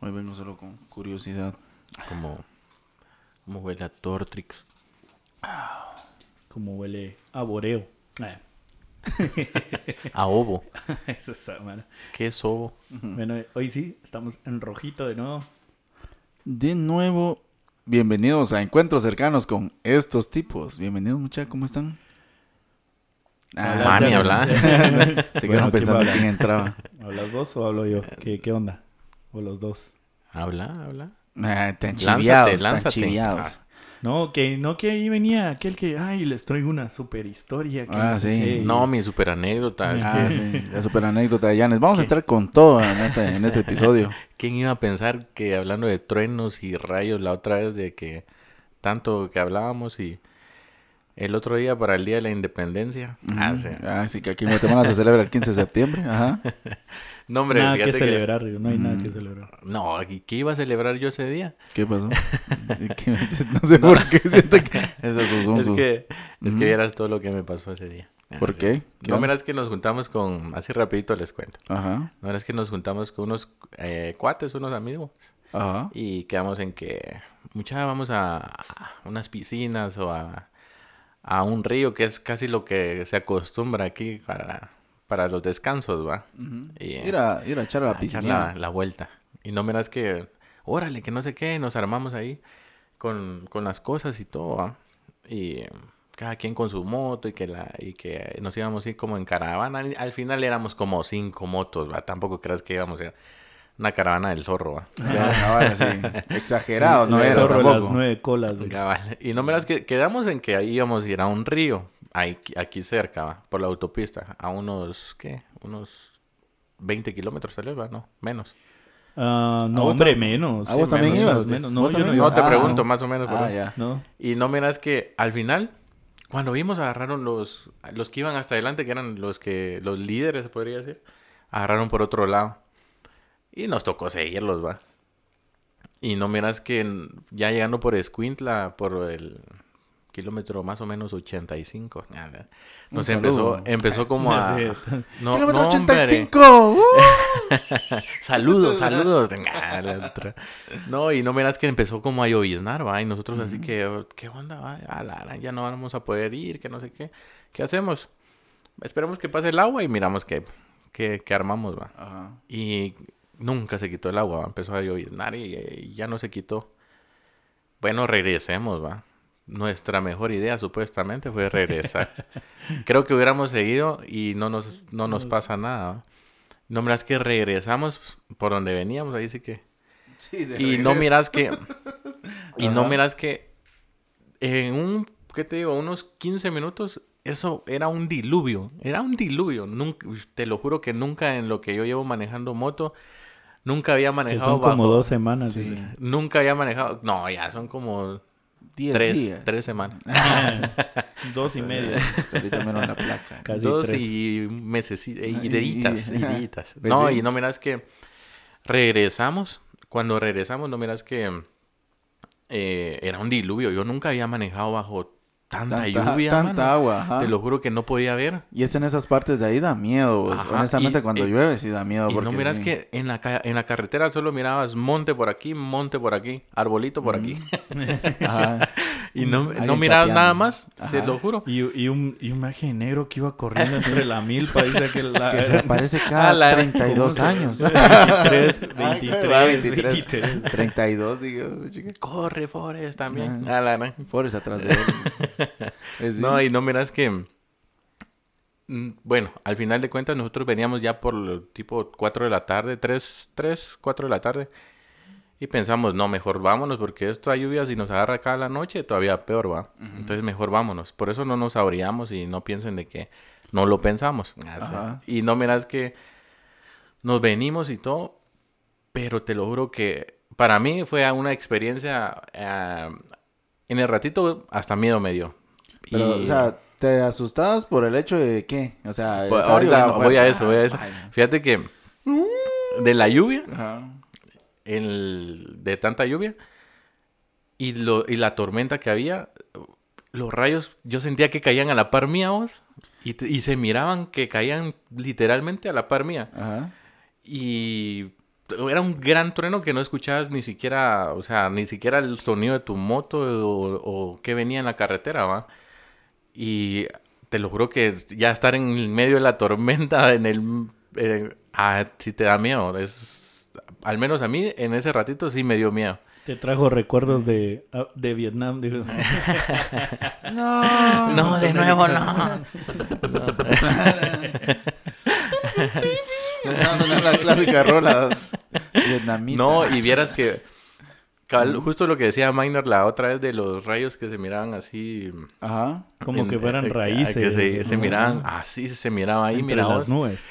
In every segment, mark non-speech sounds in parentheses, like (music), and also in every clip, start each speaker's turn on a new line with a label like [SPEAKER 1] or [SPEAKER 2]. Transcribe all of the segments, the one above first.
[SPEAKER 1] Hoy vengo solo con curiosidad.
[SPEAKER 2] Como, como huele a Tortrix.
[SPEAKER 3] Como huele a boreo. Ah, (laughs)
[SPEAKER 2] A ovo. (laughs)
[SPEAKER 3] Eso está, mano.
[SPEAKER 2] ¿Qué es ovo?
[SPEAKER 3] Bueno, hoy sí, estamos en rojito de nuevo.
[SPEAKER 1] De nuevo, bienvenidos a encuentros cercanos con estos tipos. Bienvenidos, muchachos, ¿cómo están?
[SPEAKER 3] Habla,
[SPEAKER 2] Mani,
[SPEAKER 3] ya-
[SPEAKER 2] habla. (laughs)
[SPEAKER 1] Se quedaron
[SPEAKER 3] Bueno, ¿quién va
[SPEAKER 1] pensando
[SPEAKER 3] a hablar?
[SPEAKER 1] quién entraba.
[SPEAKER 3] ¿Hablas vos o hablo yo? ¿Qué, qué onda? O los dos.
[SPEAKER 2] Habla, habla.
[SPEAKER 1] Ah, tan
[SPEAKER 2] Lánzate,
[SPEAKER 1] chiviados, tan
[SPEAKER 2] lánzate.
[SPEAKER 1] chiviados.
[SPEAKER 2] Ah.
[SPEAKER 3] No, que no que ahí venía aquel que, ay, les traigo una super historia. que
[SPEAKER 1] Ah,
[SPEAKER 3] no
[SPEAKER 1] sí.
[SPEAKER 3] qué".
[SPEAKER 2] No, mi super anécdota.
[SPEAKER 1] Ah,
[SPEAKER 2] que,
[SPEAKER 1] sí, la super anécdota de Yanes. Vamos a entrar con todo en este, en este episodio. (laughs)
[SPEAKER 2] ¿quién iba a pensar que hablando de truenos y rayos la otra vez de que tanto que hablábamos y el otro día para el Día de la Independencia? Ah, sí.
[SPEAKER 1] Ah, sí, que aquí en Guatemala se celebra el (laughs) 15 de septiembre. Ajá.
[SPEAKER 2] No, hombre,
[SPEAKER 3] nada que
[SPEAKER 2] que-
[SPEAKER 3] celebrar, digo, no hay nada que celebrar.
[SPEAKER 2] No, ¿y ¿qué iba a celebrar yo ese día?
[SPEAKER 1] ¿Qué pasó? (laughs) ¿Qué- No sé por qué siento que... Son (laughs)
[SPEAKER 2] Es
[SPEAKER 1] sus-
[SPEAKER 2] que, es que vieras todo lo que me pasó ese día. Ah,
[SPEAKER 1] ¿Por qué? ¿Qué
[SPEAKER 2] No,
[SPEAKER 1] onda?
[SPEAKER 2] verás que nos juntamos con, así rapidito les cuento.
[SPEAKER 1] Ajá.
[SPEAKER 2] No, verás que nos juntamos con unos eh, cuates, unos amigos.
[SPEAKER 1] Ajá.
[SPEAKER 2] Y quedamos en que, mucha, vamos a, a unas piscinas o a, a un río, que es casi lo que se acostumbra aquí para, para los descansos, ¿va? Y,
[SPEAKER 1] Ir a, ir a echar a la
[SPEAKER 2] a echar
[SPEAKER 1] piscina.
[SPEAKER 2] la, la vuelta. Y no miras que, órale, que no sé qué, nos armamos ahí con, con las cosas y todo, ¿va? Y cada quien con su moto y que, la, y que nos íbamos a ir como en caravana. Al- Al final éramos como cinco motos, ¿va? Tampoco creas que íbamos a ir una caravana del zorro, ¿va?
[SPEAKER 1] Ah, sí. (laughs) Exagerado, no
[SPEAKER 3] El
[SPEAKER 1] era
[SPEAKER 3] zorro de las
[SPEAKER 1] tampoco.
[SPEAKER 3] nueve colas.
[SPEAKER 2] Cabal. Y no miras que quedamos en que ahí íbamos a ir a un río, ahí, aquí cerca, ¿va? por la autopista, a unos, ¿qué? Unos 20 kilómetros, tal vez, ¿va? No, menos.
[SPEAKER 3] Ah,
[SPEAKER 1] ¿A
[SPEAKER 3] no, hombre, menos.
[SPEAKER 1] a vos
[SPEAKER 3] Sí,
[SPEAKER 1] también
[SPEAKER 3] menos,
[SPEAKER 1] ibas?
[SPEAKER 3] menos. No,
[SPEAKER 1] ¿Vos
[SPEAKER 3] yo no
[SPEAKER 1] también
[SPEAKER 3] iba.
[SPEAKER 2] No te
[SPEAKER 1] Ah,
[SPEAKER 2] pregunto,
[SPEAKER 1] no.
[SPEAKER 2] más o menos. por
[SPEAKER 1] Ah,
[SPEAKER 2] ahí.
[SPEAKER 1] ya.
[SPEAKER 3] No.
[SPEAKER 2] Y no miras que al final, cuando vimos, agarraron los, los que iban hasta adelante, que eran los que, los líderes, se podría decir, agarraron por otro lado. Y nos tocó seguirlos, va. Y no miras que ya llegando por Escuintla, por el kilómetro más o menos 85. nada, Nos
[SPEAKER 1] Un
[SPEAKER 2] empezó,
[SPEAKER 1] saludo.
[SPEAKER 2] empezó como (laughs) a... (laughs) No,
[SPEAKER 1] ¡Kilómetro
[SPEAKER 2] no, hombre.
[SPEAKER 1] 85! (laughs) ¡Uh!
[SPEAKER 2] Saludos, saludos. No, y no miras que empezó como a lloviznar, va. Y nosotros así que, ¿qué onda, va? A la ya no vamos a poder ir, que no sé qué. ¿Qué hacemos? Esperemos que pase el agua y miramos qué, qué, qué armamos, va.
[SPEAKER 1] Ajá.
[SPEAKER 2] Y nunca se quitó el agua. Empezó a lloviznar y, y ya no se quitó. Bueno, regresemos, va. Nuestra mejor idea, supuestamente, fue regresar. (laughs) Creo que hubiéramos seguido y no nos, no nos pasa nada, ¿va? No miras que regresamos por donde veníamos, ahí sí que...
[SPEAKER 1] Sí, de
[SPEAKER 2] Y no miras que... Y no miras que... En un... ¿Qué te digo? Unos 15 minutos... Eso era un diluvio. Era un diluvio. Nunca, te lo juro que nunca en lo que yo llevo manejando moto... Nunca había
[SPEAKER 3] Que
[SPEAKER 2] manejado
[SPEAKER 3] son como
[SPEAKER 2] bajo-
[SPEAKER 3] dos semanas.
[SPEAKER 1] Sí.
[SPEAKER 2] Nunca había manejado... No, ya son como...
[SPEAKER 1] Diez
[SPEAKER 2] Tres,
[SPEAKER 1] días.
[SPEAKER 2] tres semanas. (laughs) (laughs)
[SPEAKER 3] dos y media.
[SPEAKER 1] Ahorita menos la placa.
[SPEAKER 3] Casi
[SPEAKER 2] Dos
[SPEAKER 3] tres.
[SPEAKER 2] y meses y,
[SPEAKER 1] Y-
[SPEAKER 2] y deditas,
[SPEAKER 1] y-
[SPEAKER 2] y (laughs) deditas.
[SPEAKER 1] Pues
[SPEAKER 2] No,
[SPEAKER 1] sí.
[SPEAKER 2] y no miras que regresamos. Cuando regresamos, no miras que eh, era un diluvio. Yo nunca había manejado bajo tanta,
[SPEAKER 1] Tanta,
[SPEAKER 2] lluvia.
[SPEAKER 1] tanta
[SPEAKER 2] mano.
[SPEAKER 1] agua, ajá.
[SPEAKER 2] Te lo juro que no podía ver.
[SPEAKER 1] Y es en esas partes de ahí da miedo. pues.
[SPEAKER 2] Ajá,
[SPEAKER 1] Honestamente,
[SPEAKER 2] y-
[SPEAKER 1] cuando
[SPEAKER 2] y-
[SPEAKER 1] llueve sí da miedo.
[SPEAKER 2] Y no
[SPEAKER 1] porque
[SPEAKER 2] miras
[SPEAKER 1] sí.
[SPEAKER 2] que en la, ca- en la carretera solo mirabas monte por aquí, monte por aquí, arbolito por aquí. (laughs)
[SPEAKER 1] Ajá.
[SPEAKER 2] Y no, no
[SPEAKER 1] chapeando.
[SPEAKER 2] nada más, te
[SPEAKER 1] Ajá.
[SPEAKER 2] lo juro.
[SPEAKER 3] Y, y un, y un maje negro que iba corriendo entre la milpa. Dice que la...
[SPEAKER 1] Que se aparece (laughs) cada
[SPEAKER 2] Ah, la-
[SPEAKER 1] 32
[SPEAKER 3] ¿Cómo se-
[SPEAKER 1] años. (laughs)
[SPEAKER 3] 23,
[SPEAKER 1] Ay,
[SPEAKER 3] 23,
[SPEAKER 1] va,
[SPEAKER 3] 23.
[SPEAKER 1] 32, digo, chica.
[SPEAKER 2] Corre, Forest, también.
[SPEAKER 1] Ajá.
[SPEAKER 2] A la gran.
[SPEAKER 1] Forest atrás de él. (laughs) Es
[SPEAKER 2] No,
[SPEAKER 1] bien.
[SPEAKER 2] y no miras que... mm, Bueno, al final de cuentas nosotros veníamos ya por lo tipo 4 de la tarde, 3, 3, 4 de la tarde. Y pensamos, no, mejor vámonos porque esta lluvia si nos agarra acá a la noche todavía peor va. Entonces mejor vámonos. Por eso no nos abríamos y no piensen de que no lo pensamos.
[SPEAKER 1] Ajá.
[SPEAKER 2] Y no miras que nos venimos y todo, pero te lo juro que para mí fue una experiencia... eh, en el ratito hasta miedo me dio.
[SPEAKER 1] Pero,
[SPEAKER 2] Y-
[SPEAKER 1] o sea, ¿te asustabas por el hecho de qué? O sea,
[SPEAKER 2] pues, ahorita voy a
[SPEAKER 1] fuerte.
[SPEAKER 2] eso, voy a eso.
[SPEAKER 1] Ah.
[SPEAKER 2] Fíjate que de la lluvia,
[SPEAKER 1] Ajá.
[SPEAKER 2] El- de tanta lluvia y, lo, y la tormenta que había, los rayos yo sentía que caían a la par mía, vos, y, y se miraban que caían literalmente a la par mía.
[SPEAKER 1] Ajá.
[SPEAKER 2] Y era un gran trueno que no escuchabas ni siquiera, o sea, ni siquiera el sonido de tu moto o, o qué venía en la carretera, ¿va? Y te lo juro que ya estar en medio de la tormenta, en el... eh, ah, sí te da miedo. Es, al menos a mí, en ese ratito sí me dio miedo.
[SPEAKER 3] Te trajo recuerdos de, ah, de Vietnam. digo. (laughs)
[SPEAKER 1] No,
[SPEAKER 2] No, de nuevo no. (laughs) (laughs)
[SPEAKER 1] Vamos a sonar la clásica rola vietnamita.
[SPEAKER 2] No, y vieras que... justo lo que decía Minor la otra vez de los rayos que se miraban así...
[SPEAKER 1] Ajá.
[SPEAKER 3] Como
[SPEAKER 2] en-
[SPEAKER 3] que fueran
[SPEAKER 2] eh,
[SPEAKER 3] raíces.
[SPEAKER 2] Que se, se
[SPEAKER 3] ¿no?
[SPEAKER 2] miraban, así se miraba ahí,
[SPEAKER 3] Entre
[SPEAKER 2] mira
[SPEAKER 3] las nubes.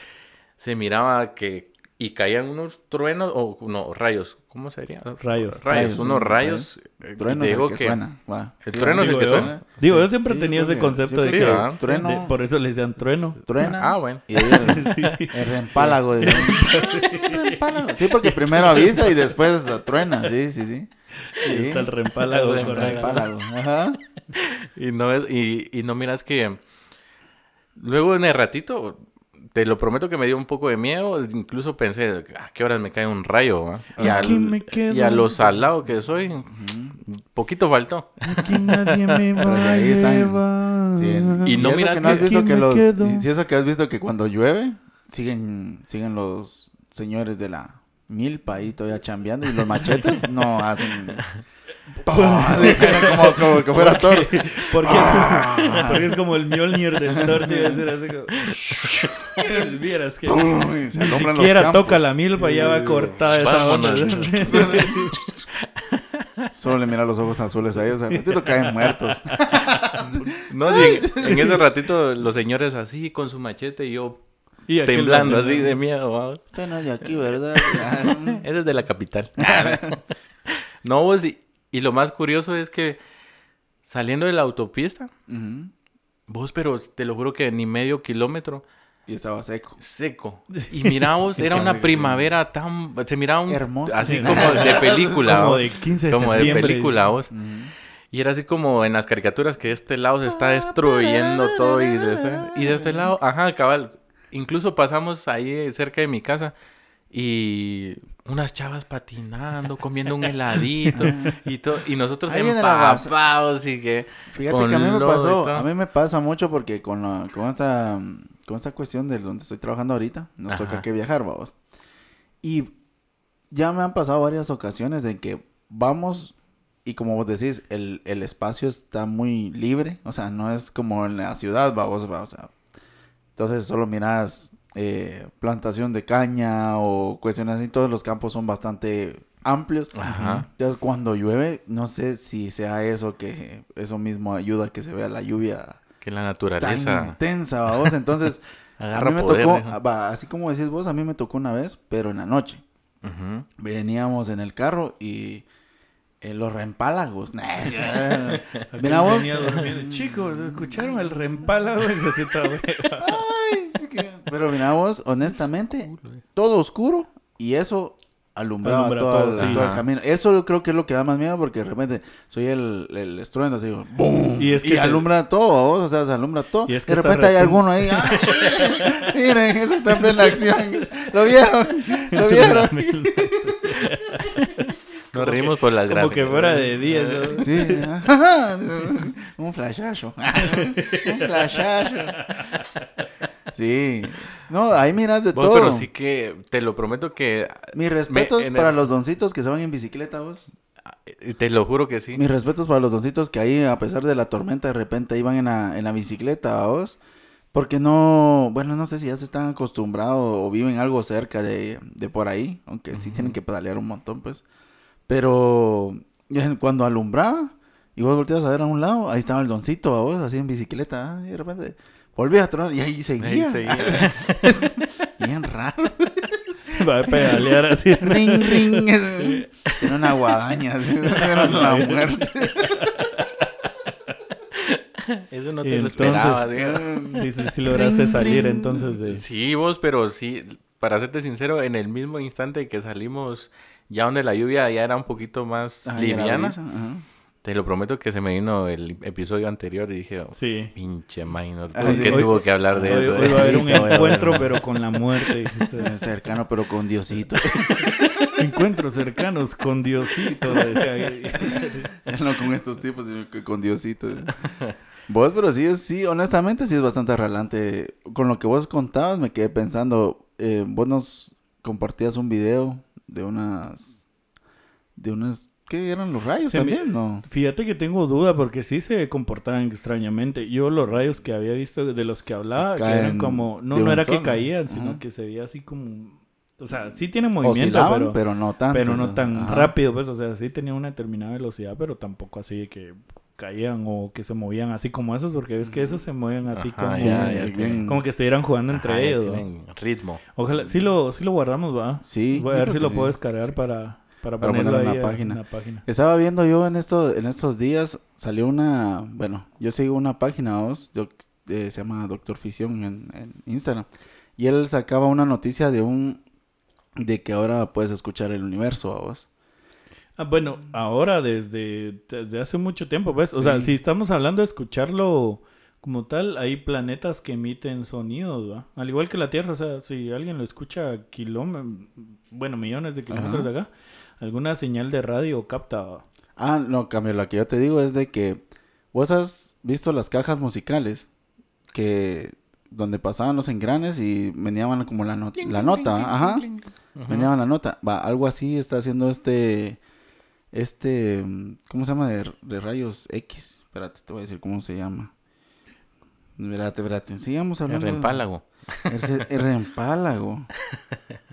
[SPEAKER 2] se miraba que y caían unos truenos o no rayos cómo sería
[SPEAKER 3] Rayos.
[SPEAKER 2] rayos,
[SPEAKER 1] Rayos,
[SPEAKER 2] unos
[SPEAKER 1] sí,
[SPEAKER 2] rayos eh,
[SPEAKER 1] Trueno
[SPEAKER 2] te
[SPEAKER 1] es el
[SPEAKER 2] digo
[SPEAKER 1] que,
[SPEAKER 2] que
[SPEAKER 1] suena. va.
[SPEAKER 2] el
[SPEAKER 1] Sí,
[SPEAKER 2] trueno es el
[SPEAKER 1] digo
[SPEAKER 2] que
[SPEAKER 1] yo.
[SPEAKER 2] suena.
[SPEAKER 3] Digo, yo siempre
[SPEAKER 1] Sí,
[SPEAKER 3] tenía ese concepto de que...
[SPEAKER 1] trueno,
[SPEAKER 3] de- por eso le decían trueno.
[SPEAKER 1] truena.
[SPEAKER 2] ah bueno
[SPEAKER 1] Y ahí el, (laughs) el reempálago. de- (laughs) reempálago. Sí, porque (laughs) primero avisa y después truena. Sí, sí, sí.
[SPEAKER 3] Y
[SPEAKER 1] Sí.
[SPEAKER 3] está el reempálago.
[SPEAKER 2] El
[SPEAKER 1] reempálago. Ajá.
[SPEAKER 2] y no es- y, y no miras que luego en el ratito te lo prometo que me dio un poco de miedo incluso pensé a qué horas me cae un rayo va?" y,
[SPEAKER 3] Aquí
[SPEAKER 2] al-
[SPEAKER 3] me quedo.
[SPEAKER 2] y a lo salado que soy poquito faltó
[SPEAKER 3] Aquí nadie me (laughs)
[SPEAKER 1] Pero
[SPEAKER 3] va
[SPEAKER 1] si
[SPEAKER 3] a
[SPEAKER 1] ahí están-
[SPEAKER 3] llevar.
[SPEAKER 1] Sí, el-
[SPEAKER 2] Y no miras
[SPEAKER 1] que no has visto que
[SPEAKER 3] me
[SPEAKER 1] los
[SPEAKER 3] quedo.
[SPEAKER 1] y si eso que has visto que cuando llueve siguen siguen los señores de la milpa ahí todavía chambeando y los machetes no hacen como, como que fuera Thor.
[SPEAKER 3] Porque es, porque es como el Mjolnir del Thor, te iba a decir así como... (laughs) Vieras que
[SPEAKER 1] Uy, se
[SPEAKER 3] ni siquiera toca la milpa, ya va cortada esa onda. (laughs)
[SPEAKER 1] Solo le mira los ojos azules a ellos, al ratito caen muertos. (laughs)
[SPEAKER 2] no en, en ese ratito los señores así con su machete y yo
[SPEAKER 3] Y
[SPEAKER 2] temblando así de miedo ¿va?
[SPEAKER 1] Usted no es de aquí, ¿verdad?
[SPEAKER 2] Ese es de la capital. no, vos, y, y lo más curioso es que saliendo de la autopista, vos, pero te lo juro que ni medio kilómetro
[SPEAKER 1] Y estaba seco.
[SPEAKER 2] seco. (laughs) Y miramos, era una primavera tan... Se miraba un...
[SPEAKER 1] Hermoso.
[SPEAKER 2] Así como de película.
[SPEAKER 3] Como de 15 de
[SPEAKER 2] Como de película, vos. Y era así como en las caricaturas que este lado se está destruyendo todo y de este, y de este lado, ajá, cabal. Incluso pasamos ahí cerca de mi casa y unas chavas patinando, comiendo un heladito y todo y nosotros empapados y que
[SPEAKER 1] Fíjate que a mí me pasó, a mí me pasa mucho porque con, la- con esta con esta cuestión de donde estoy trabajando ahorita, nos
[SPEAKER 2] Ajá.
[SPEAKER 1] toca que viajar, vamos. Y ya me han pasado varias ocasiones en que vamos y como vos decís, el, el espacio está muy libre, o sea, no es como en la ciudad, vamos, va, o sea, entonces solo miras eh, plantación de caña o cuestiones así, todos los campos son bastante amplios.
[SPEAKER 2] Ajá.
[SPEAKER 1] Entonces, cuando llueve, no sé si sea eso que eso mismo ayuda a que se vea la lluvia
[SPEAKER 2] que la
[SPEAKER 1] tan
[SPEAKER 2] naturaleza
[SPEAKER 1] intensa, vos. Entonces, (laughs) a
[SPEAKER 2] agarra
[SPEAKER 1] mí me
[SPEAKER 2] poder.
[SPEAKER 1] tocó, ah, va, así como decís vos, a mí me tocó una vez, pero en la noche.
[SPEAKER 2] Ujú.
[SPEAKER 1] Veníamos en el carro y eh, los reempálagos. (laughs) nah,
[SPEAKER 3] Aquel (laughs)
[SPEAKER 1] Mira vos.
[SPEAKER 3] venía. Chicos, ¿escucharon el reempálago?
[SPEAKER 1] Ay, Pero mira vos, honestamente, todo oscuro y eso alumbraba
[SPEAKER 3] Alumbra
[SPEAKER 1] todo,
[SPEAKER 3] todo,
[SPEAKER 1] el,
[SPEAKER 3] sí.
[SPEAKER 1] todo el
[SPEAKER 2] Ajá.
[SPEAKER 1] camino. Eso yo creo que es lo que da más miedo porque de repente soy el, el estruendo así, ¡boom!
[SPEAKER 3] Y
[SPEAKER 1] Y,
[SPEAKER 3] es que se-
[SPEAKER 1] alumbra todo, ¿vos? o sea, se alumbra todo.
[SPEAKER 3] Y es que
[SPEAKER 1] de repente hay alguno ahí, ¡ay! (laughs) miren, eso está en plena acción. ¿Lo vieron? ¿Lo vieron? (laughs)
[SPEAKER 2] Nos reímos por las
[SPEAKER 3] Como
[SPEAKER 2] gráficas.
[SPEAKER 3] que fuera de 10. ¿no? (laughs)
[SPEAKER 1] Sí, un flashazo. un flashazo. Sí. No, ahí miras de
[SPEAKER 2] Vos,
[SPEAKER 1] todo.
[SPEAKER 2] pero sí que te lo prometo que
[SPEAKER 1] Mis respetos para
[SPEAKER 2] el-
[SPEAKER 1] los doncitos que se van en bicicleta, vos.
[SPEAKER 2] eh, te lo juro que sí.
[SPEAKER 1] Mis respetos para los doncitos que ahí, a pesar de la tormenta, de repente iban en la, en la bicicleta, vos. Porque no, bueno, no sé si ya se están acostumbrados o viven algo cerca de, de por ahí, aunque sí tienen que pedalear un montón, pues. Pero cuando alumbraba y vos volteas a ver a un lado, ahí estaba el doncito, a vos, así en bicicleta, ah, y de repente volvía a tronar y ahí seguía.
[SPEAKER 2] Ahí seguía. (laughs)
[SPEAKER 1] Bien raro.
[SPEAKER 3] Va a pedalear así.
[SPEAKER 1] ring, ring. es- Era una guadaña, así, (laughs) era la muerte.
[SPEAKER 2] Eso no te lo esperaba, digo.
[SPEAKER 3] Sí, sí, sí lograste
[SPEAKER 1] Ring,
[SPEAKER 3] salir
[SPEAKER 1] ring.
[SPEAKER 3] entonces de...
[SPEAKER 2] Sí, vos, pero sí, para serte sincero, en el mismo instante que salimos, ya donde la lluvia ya era un poquito más
[SPEAKER 1] Ah,
[SPEAKER 2] liviana,
[SPEAKER 1] brisa.
[SPEAKER 2] Te lo prometo que se me vino el episodio anterior y dije, oh,
[SPEAKER 3] Sí.
[SPEAKER 2] pinche minor,
[SPEAKER 1] Ah,
[SPEAKER 2] ¿por qué
[SPEAKER 3] Hoy-
[SPEAKER 2] tuvo que hablar de
[SPEAKER 3] Hoy,
[SPEAKER 2] eso?
[SPEAKER 3] hoy va a haber un (laughs) encuentro, pero con la muerte. dijiste. (laughs)
[SPEAKER 1] Cercano, pero con Diosito. (laughs)
[SPEAKER 3] Encuentros cercanos con Diosito. decía.
[SPEAKER 1] no con estos tipos, sino que con Diosito. Vos, pero sí, es, sí, honestamente sí es bastante relante. Con lo que vos contabas me quedé pensando, eh, vos nos compartías un video de unas, de unas, ¿qué eran los rayos
[SPEAKER 3] Se me-
[SPEAKER 1] también? No.
[SPEAKER 3] Fíjate que tengo duda porque sí se comportaban extrañamente. Yo los rayos que había visto de los que hablaba, que eran como, no, no era que caían, sino
[SPEAKER 1] Ajá.
[SPEAKER 3] que se veía así como, o sea, sí tienen movimiento,
[SPEAKER 1] Oscilaban,
[SPEAKER 3] pero,
[SPEAKER 1] pero, no tanto.
[SPEAKER 3] pero no
[SPEAKER 1] o sea,
[SPEAKER 3] tan
[SPEAKER 1] ajá.
[SPEAKER 3] rápido, pues, o sea, sí tenía una determinada velocidad, pero tampoco así de que caían o que se movían así como esos, porque ves que esos se mueven así
[SPEAKER 2] Ajá,
[SPEAKER 3] como,
[SPEAKER 2] ya, ya tienen-
[SPEAKER 3] como que estuvieran jugando entre
[SPEAKER 2] Ajá,
[SPEAKER 3] ellos. ¿no?
[SPEAKER 2] tienen ritmo.
[SPEAKER 3] Ojalá, sí lo, sí lo guardamos, va.
[SPEAKER 1] Sí.
[SPEAKER 3] Voy a ver si lo
[SPEAKER 1] sí.
[SPEAKER 3] puedo descargar para, para,
[SPEAKER 1] Para
[SPEAKER 3] ponerlo
[SPEAKER 1] en la página.
[SPEAKER 3] en la página.
[SPEAKER 1] Estaba viendo yo en esto, en estos días, salió una, bueno, yo sigo una página, vos, doc- eh, se llama Doctor Fisión en, en Instagram, y él sacaba una noticia de un, de que ahora puedes escuchar el universo, a vos.
[SPEAKER 3] Ah, bueno, ahora desde, desde hace mucho tiempo, pues. O sea, si estamos hablando de escucharlo como tal, hay planetas que emiten sonidos, ¿va? Al igual que la Tierra, o sea, si alguien lo escucha a kilómetros, bueno, millones de kilómetros de acá, alguna señal de radio capta.
[SPEAKER 1] Ah, no, cambio, lo que yo te digo es de que vos has visto las cajas musicales que donde pasaban los engranes y venían como la, no- la nota, ajá. Venía la nota. Va, algo así está haciendo este. Este. ¿Cómo se llama? De, de rayos X. Espérate, te voy a decir cómo se llama. Espérate, espérate. Sigamos
[SPEAKER 2] El
[SPEAKER 1] hablando. de-
[SPEAKER 2] reempálago.
[SPEAKER 1] El, el reempálago. (laughs)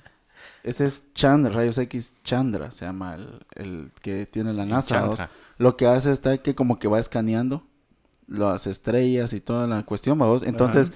[SPEAKER 1] Ese es Chandra, rayos X Chandra, se llama el, el que tiene la NASA. Lo que hace está que como que va escaneando las estrellas y toda la cuestión, vamos. Entonces,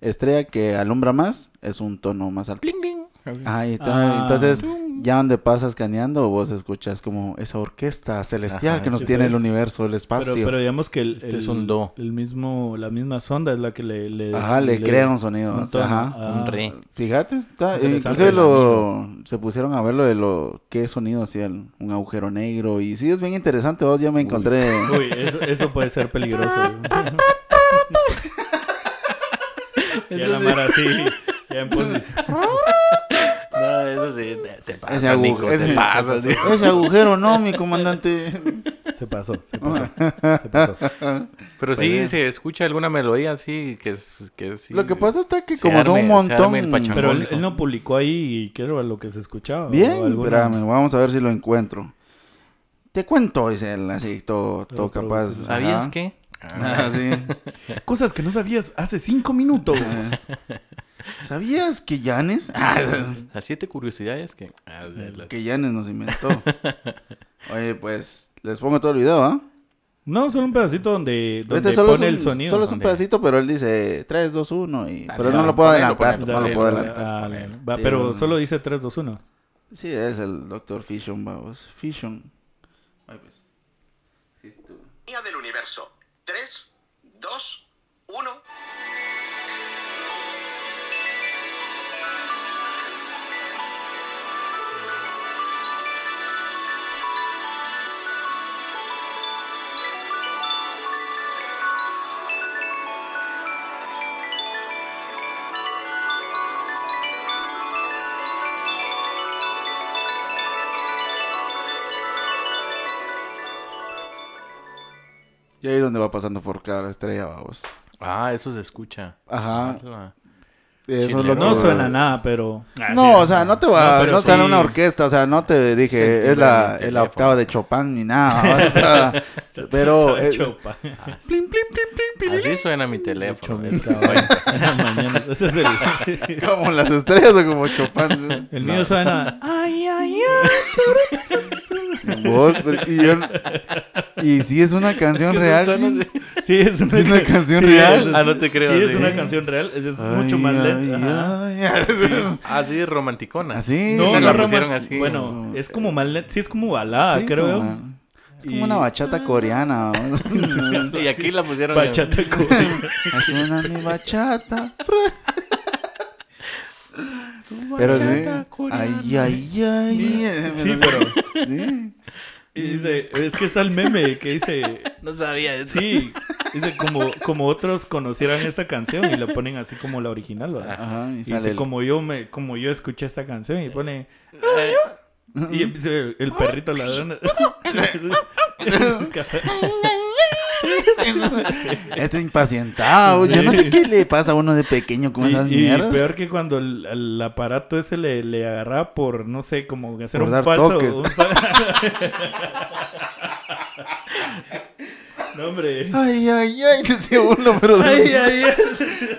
[SPEAKER 1] estrella que alumbra más es un tono más alto.
[SPEAKER 2] Bling, bling.
[SPEAKER 1] Ah,
[SPEAKER 3] Ah.
[SPEAKER 1] entonces ya donde pasas escaneando vos escuchas como esa orquesta celestial
[SPEAKER 2] Ajá,
[SPEAKER 1] que nos
[SPEAKER 3] sí,
[SPEAKER 1] tiene el
[SPEAKER 3] pues.
[SPEAKER 1] universo, el espacio.
[SPEAKER 3] Pero, pero digamos que el,
[SPEAKER 2] Este
[SPEAKER 3] el-
[SPEAKER 2] es un do.
[SPEAKER 3] el mismo, la misma sonda es la que le... le
[SPEAKER 1] Ajá, le, crea un sonido.
[SPEAKER 3] un tono.
[SPEAKER 1] Ajá.
[SPEAKER 3] Ah,
[SPEAKER 2] Un re.
[SPEAKER 1] Fíjate, está, inclusive lo, se pusieron a ver lo de lo qué sonido hacía un agujero negro y sí es bien interesante, vos ya me encontré.
[SPEAKER 3] Uy, eso, eso puede ser peligroso. (laughs) ya la mara así, ya en posición. (laughs)
[SPEAKER 2] Eso sí, te, te pasa,
[SPEAKER 1] Ese, agu-
[SPEAKER 2] Nico,
[SPEAKER 1] ese-
[SPEAKER 2] te pasa, sí.
[SPEAKER 1] ese agujero no, mi comandante. (laughs)
[SPEAKER 3] Se pasó, se pasó, se pasó.
[SPEAKER 2] Pero sí
[SPEAKER 1] Pues,
[SPEAKER 2] se escucha alguna melodía así que es... Que sí,
[SPEAKER 1] Lo que pasa está que
[SPEAKER 2] se
[SPEAKER 1] como son un
[SPEAKER 2] arme- se arme
[SPEAKER 1] montón...
[SPEAKER 2] el.
[SPEAKER 3] Pero él, no publicó ahí qué era lo que se escuchaba.
[SPEAKER 1] Bien, espérame, vamos a ver si lo encuentro. Te cuento, dice él, así, todo, todo capaz.
[SPEAKER 2] ¿Sabías qué?
[SPEAKER 1] Ah, sí. (laughs)
[SPEAKER 3] Cosas que no sabías hace cinco minutos. (laughs)
[SPEAKER 1] ¿Sabías que Yanes? Ah, (laughs)
[SPEAKER 2] Las (laughs) siete curiosidades que... Ah, las-
[SPEAKER 1] que Yanes nos inventó. (laughs) Oye, pues, les pongo todo el video, ¿ah?
[SPEAKER 3] No, solo un pedacito donde, donde
[SPEAKER 1] Este solo
[SPEAKER 3] pone
[SPEAKER 1] un,
[SPEAKER 3] el sonido.
[SPEAKER 1] Solo es un
[SPEAKER 2] donde-
[SPEAKER 1] pedacito, pero él dice 3, 2, 1. Y...
[SPEAKER 2] Dale,
[SPEAKER 1] pero no lo puedo adelantar. no lo puedo adelantar.
[SPEAKER 3] Va,
[SPEAKER 1] Sí,
[SPEAKER 3] pero
[SPEAKER 1] no.
[SPEAKER 3] solo dice 3, 2, 1.
[SPEAKER 1] Sí, es el Dr. Fission, vamos. Fission. Ay, pues. Sí, tú.
[SPEAKER 4] Día del universo. 3, 2, 1.
[SPEAKER 1] Y ahí es donde va pasando por cada estrella, vamos.
[SPEAKER 2] Ah, eso se escucha.
[SPEAKER 1] Ajá.
[SPEAKER 2] Ah,
[SPEAKER 1] Eso es lo
[SPEAKER 3] No
[SPEAKER 1] que-
[SPEAKER 3] suena nada, pero.
[SPEAKER 1] No, o sea, no te va,
[SPEAKER 3] No,
[SPEAKER 1] no,
[SPEAKER 3] sí.
[SPEAKER 1] una orquesta, o sea, no te dije, es la, es la octava de Chopin ni nada, (laughs) o sea, (laughs) pero eh,
[SPEAKER 3] Chopa. (laughs)
[SPEAKER 1] plin, plin, plin, plin,
[SPEAKER 2] Así suena mi teléfono.
[SPEAKER 1] Como las estrellas o como Chopin.
[SPEAKER 3] El mío suena. Ay, ay, ay.
[SPEAKER 1] Vos, pero- y yo, y si es una canción real,
[SPEAKER 3] Sí, es una, (laughs)
[SPEAKER 1] ¿Sí es una (laughs) canción
[SPEAKER 3] sí,
[SPEAKER 1] real?
[SPEAKER 3] es-
[SPEAKER 2] Ah, no te creo,
[SPEAKER 3] Sí, es
[SPEAKER 2] sí.
[SPEAKER 3] una canción real. Es, es
[SPEAKER 1] Ay,
[SPEAKER 3] mucho más lenta.
[SPEAKER 1] ay, ay. (laughs)
[SPEAKER 2] Ah, sí, romanticona.
[SPEAKER 1] Así,
[SPEAKER 3] No, no
[SPEAKER 2] la pusieron así.
[SPEAKER 3] Bueno, es como más lenta. Sí, es como balada,
[SPEAKER 1] Sí,
[SPEAKER 3] creo.
[SPEAKER 1] como- es como
[SPEAKER 3] Y-
[SPEAKER 1] una bachata coreana.
[SPEAKER 2] Y aquí la pusieron. en-
[SPEAKER 3] Bachata con-
[SPEAKER 1] Suena mi bachata. Pero sí.
[SPEAKER 2] Bachata coreana.
[SPEAKER 1] Ay, ay, ay.
[SPEAKER 3] Sí, pero.
[SPEAKER 1] Sí.
[SPEAKER 3] Y dice, es que está el meme que dice, (laughs)
[SPEAKER 2] No sabía eso.
[SPEAKER 3] sí, dice como, como otros conocieran esta canción y la ponen así como la original, ¿verdad?
[SPEAKER 1] Ajá, y
[SPEAKER 3] dice,
[SPEAKER 1] el-
[SPEAKER 3] como yo me, como yo escuché esta canción y pone y dice, el perrito ladrando. (laughs) (laughs) (laughs)
[SPEAKER 1] Este impacientado. Yo no sé qué le pasa a uno de pequeño con
[SPEAKER 3] y,
[SPEAKER 1] esas
[SPEAKER 3] y
[SPEAKER 1] mierdas.
[SPEAKER 3] peor que cuando el, el aparato ese le, le agarraba por, no sé, como hacer
[SPEAKER 1] Por
[SPEAKER 3] un
[SPEAKER 1] dar
[SPEAKER 3] falso.
[SPEAKER 1] toques.
[SPEAKER 3] un (laughs) no, hombre.
[SPEAKER 1] Ay, ay, ay, decía uno, pero
[SPEAKER 3] Ay, ay,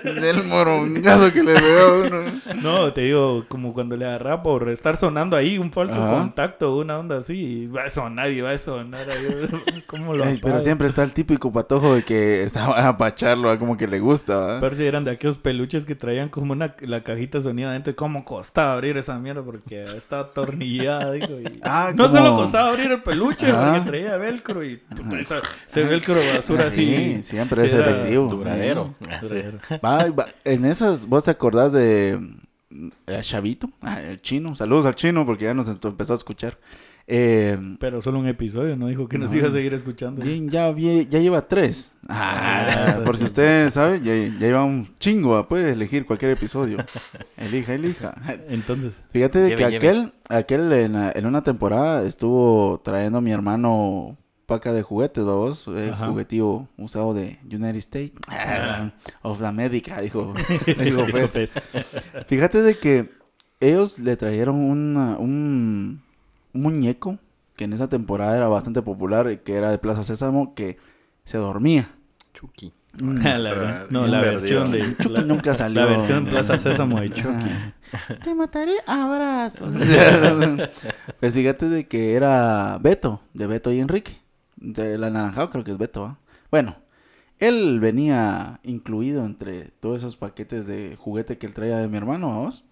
[SPEAKER 1] del morongazo que le veo a uno.
[SPEAKER 3] No, te digo, como cuando le agarraba por estar sonando ahí un falso
[SPEAKER 1] Ajá.
[SPEAKER 3] contacto, una onda así, y va a sonar y va a sonar ahí. (laughs) ¿Cómo lo
[SPEAKER 1] Ay, pero siempre está el típico patojo de que (laughs) estaba a pacharlo, ah, como que le gusta. ¿va?
[SPEAKER 3] Pero si eran de aquellos peluches que traían como una, la cajita de sonido adentro. ¿Cómo costaba abrir esa mierda? Porque está atornillada, digo. y- (laughs)
[SPEAKER 1] Ah,
[SPEAKER 3] no
[SPEAKER 1] como-
[SPEAKER 3] solo costaba abrir el peluche,
[SPEAKER 1] Ajá.
[SPEAKER 3] porque traía velcro y puta, esa- ese velcro basura
[SPEAKER 1] Sí,
[SPEAKER 3] así.
[SPEAKER 1] siempre es efectivo.
[SPEAKER 2] Duradero.
[SPEAKER 3] duradero.
[SPEAKER 1] Va, va, En esas, ¿vos te acordás de mm, eh, Chavito? Ah, el chino. Saludos al chino porque ya nos empezó a escuchar. Eh,
[SPEAKER 3] Pero solo un episodio, ¿no? Dijo que nos
[SPEAKER 1] No.
[SPEAKER 3] iba a seguir escuchando.
[SPEAKER 1] bien, ya, ya lleva tres. Ah, por si usted sabe, ya, ya lleva un chingo. ah, Puede elegir cualquier episodio. Elija, elija.
[SPEAKER 3] Entonces,
[SPEAKER 1] Fíjate de
[SPEAKER 2] Lleve,
[SPEAKER 1] que
[SPEAKER 2] lleve.
[SPEAKER 1] aquel, aquel en, la- en una temporada estuvo trayendo a mi hermano paca de juguetes, vamos, eh,
[SPEAKER 3] Ajá.
[SPEAKER 1] juguetío usado de United States (laughs) of the America, (laughs) dijo, dijo pues.
[SPEAKER 3] pues,
[SPEAKER 1] Fíjate de que ellos le trajeron una- un, un muñeco que en esa temporada era bastante popular, que era de Plaza Sésamo, que se dormía.
[SPEAKER 2] Chucky.
[SPEAKER 1] Mm.
[SPEAKER 3] la ver- no, la versión de
[SPEAKER 1] Chucky
[SPEAKER 3] la,
[SPEAKER 1] nunca salió.
[SPEAKER 3] la versión Plaza (laughs) Sésamo de Chucky.
[SPEAKER 1] Te mataré abrazos. pues fíjate de que era Beto, de Beto y Enrique. Del anaranjado creo que es Beto, ¿va? Bueno, él venía incluido entre todos esos paquetes de juguete que él traía de mi hermano, vamos.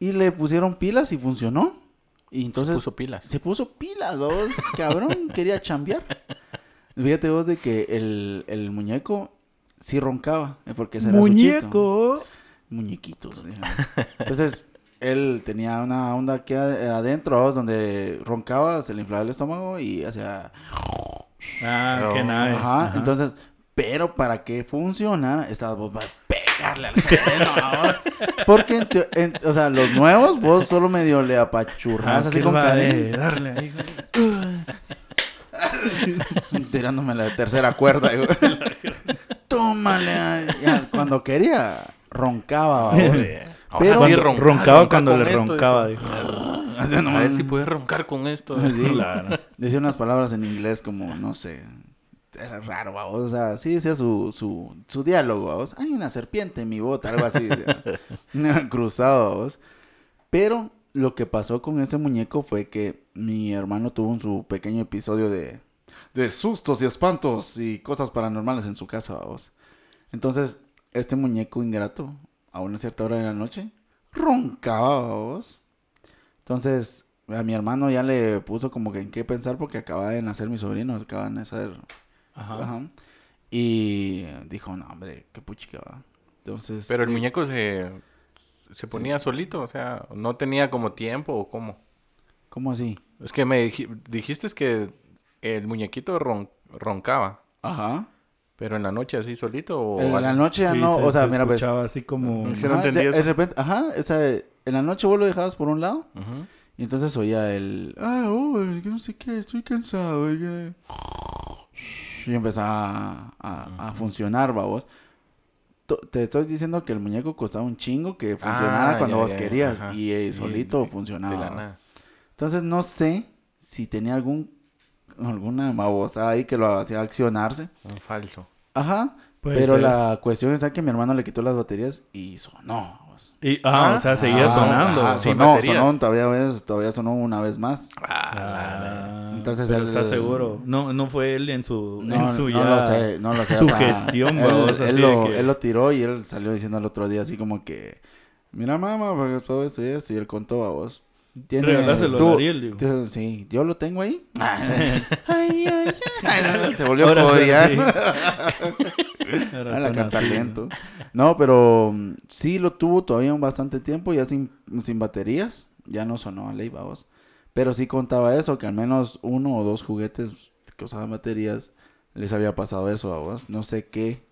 [SPEAKER 1] Y le pusieron pilas y funcionó. Y entonces
[SPEAKER 2] Puso pilas.
[SPEAKER 1] se puso pilas, vos, (laughs) cabrón, quería chambear. Fíjate vos de que el, el muñeco sí roncaba, eh, porque ese era su chiste.
[SPEAKER 3] Muñeco.
[SPEAKER 1] Muñequitos. Entonces, él tenía una onda aquí ade- adentro, vos, donde roncaba, se le inflaba el estómago y hacía...
[SPEAKER 3] Ah, qué nave.
[SPEAKER 1] Ajá,
[SPEAKER 3] Ajá.
[SPEAKER 1] entonces, pero para que funcionara, estas vos vas a pegarle al sereno, (laughs) vos. Porque, en en- o sea, los nuevos, vos solo medio le apachurras
[SPEAKER 3] Ah,
[SPEAKER 1] así
[SPEAKER 3] ¿qué
[SPEAKER 1] con cariño.
[SPEAKER 3] darle ahí? (laughs)
[SPEAKER 1] tirándome la tercera cuerda. (laughs) Tómale. Ya, cuando quería, roncaba. vos.
[SPEAKER 2] Ahora
[SPEAKER 1] Pero-
[SPEAKER 2] sí
[SPEAKER 3] Cuando
[SPEAKER 2] ronca-
[SPEAKER 3] roncaba
[SPEAKER 2] ronca
[SPEAKER 3] cuando le
[SPEAKER 2] esto,
[SPEAKER 3] roncaba.
[SPEAKER 2] dijo.
[SPEAKER 3] dijo. (laughs)
[SPEAKER 2] A ver si puedes roncar con esto.
[SPEAKER 1] Sí. (laughs)
[SPEAKER 3] Claro.
[SPEAKER 1] Decía unas palabras en inglés como, no sé, era raro, vamos. O sea, sí decía su, su, su diálogo, vamos. Hay una serpiente en mi bota, algo así. (laughs) Cruzado, vamos. Pero lo que pasó con ese muñeco fue que mi hermano tuvo su pequeño episodio de, de sustos y espantos y cosas paranormales en su casa, vamos. Entonces, este muñeco ingrato, a una cierta hora de la noche, roncaba, vamos. Entonces, a mi hermano ya le puso como que en qué pensar porque acaba de nacer mi sobrino, acaba de nacer.
[SPEAKER 3] Ajá.
[SPEAKER 1] Ajá. Y dijo, no, hombre, qué puchica va. Entonces.
[SPEAKER 2] Pero el
[SPEAKER 1] eh,
[SPEAKER 2] muñeco se, se ponía solito, o sea, no tenía como tiempo o cómo.
[SPEAKER 1] ¿Cómo así?
[SPEAKER 2] Es que me dij- dijiste que el muñequito ron- roncaba,
[SPEAKER 1] Ajá.
[SPEAKER 2] Pero en la noche así solito o
[SPEAKER 1] En la noche ya
[SPEAKER 3] Sí,
[SPEAKER 1] no,
[SPEAKER 3] se-
[SPEAKER 1] o sea,
[SPEAKER 3] se
[SPEAKER 1] mira, pues.
[SPEAKER 3] escuchaba así como...
[SPEAKER 2] Es que no
[SPEAKER 1] ajá,
[SPEAKER 2] entendí
[SPEAKER 1] de,
[SPEAKER 2] eso.
[SPEAKER 1] de repente, ajá, esa, en la noche vos lo dejabas por un lado
[SPEAKER 2] Ujú.
[SPEAKER 1] y entonces oía el, ah, oh, que no sé qué, estoy cansado. Y, que- y empezaba a, a- a funcionar, babos. Te estoy diciendo que el muñeco costaba un chingo que funcionara
[SPEAKER 2] Ah,
[SPEAKER 1] cuando
[SPEAKER 2] ya,
[SPEAKER 1] vos
[SPEAKER 2] ya,
[SPEAKER 1] querías
[SPEAKER 2] ajá.
[SPEAKER 1] y eh,
[SPEAKER 2] Y
[SPEAKER 1] solito
[SPEAKER 2] de-
[SPEAKER 1] funcionaba.
[SPEAKER 2] De la
[SPEAKER 1] babos.
[SPEAKER 2] nada.
[SPEAKER 1] Entonces no sé si tenía algún alguna babosada ahí que lo hacía accionarse.
[SPEAKER 2] Un falso.
[SPEAKER 1] Ajá.
[SPEAKER 3] Puede
[SPEAKER 1] pero
[SPEAKER 3] ser.
[SPEAKER 1] la cuestión está que mi hermano le quitó las baterías y sonó.
[SPEAKER 3] Y, ah,
[SPEAKER 2] Ah,
[SPEAKER 3] o sea, seguía
[SPEAKER 1] Ah,
[SPEAKER 3] sonando.
[SPEAKER 2] sin
[SPEAKER 1] sonó,
[SPEAKER 2] baterías.
[SPEAKER 1] sonó, todavía, ves, todavía sonó una vez más.
[SPEAKER 3] Ah,
[SPEAKER 1] Entonces
[SPEAKER 3] pero
[SPEAKER 1] él-
[SPEAKER 3] está seguro. No, no fue él en su,
[SPEAKER 1] No,
[SPEAKER 3] en su
[SPEAKER 1] no
[SPEAKER 3] ya
[SPEAKER 1] lo sé, no lo sé.
[SPEAKER 3] su
[SPEAKER 1] o sea,
[SPEAKER 3] gestión,
[SPEAKER 1] él,
[SPEAKER 3] babos,
[SPEAKER 1] él lo,
[SPEAKER 3] de que-
[SPEAKER 1] él lo tiró y él salió diciendo el otro día así como que, mira mamá, porque todo esto y esto, y él contó a vos. Tiene,
[SPEAKER 3] Regaláselo
[SPEAKER 1] tú-
[SPEAKER 3] a Ariel, digo.
[SPEAKER 1] tú- sí, yo lo tengo ahí. (laughs) ay, ay, ay, (laughs) se volvió
[SPEAKER 3] Ahora
[SPEAKER 1] coreano. (laughs)
[SPEAKER 3] Ahora
[SPEAKER 1] la
[SPEAKER 3] suena
[SPEAKER 1] canta
[SPEAKER 3] así, ¿no?
[SPEAKER 1] lento. No, pero mm, sí lo tuvo todavía un bastante tiempo, ya sin, sin baterías. Ya no sonó a ley, vamos. Pero sí contaba eso, que al menos uno o dos juguetes que usaban baterías les había pasado eso a vos. No sé qué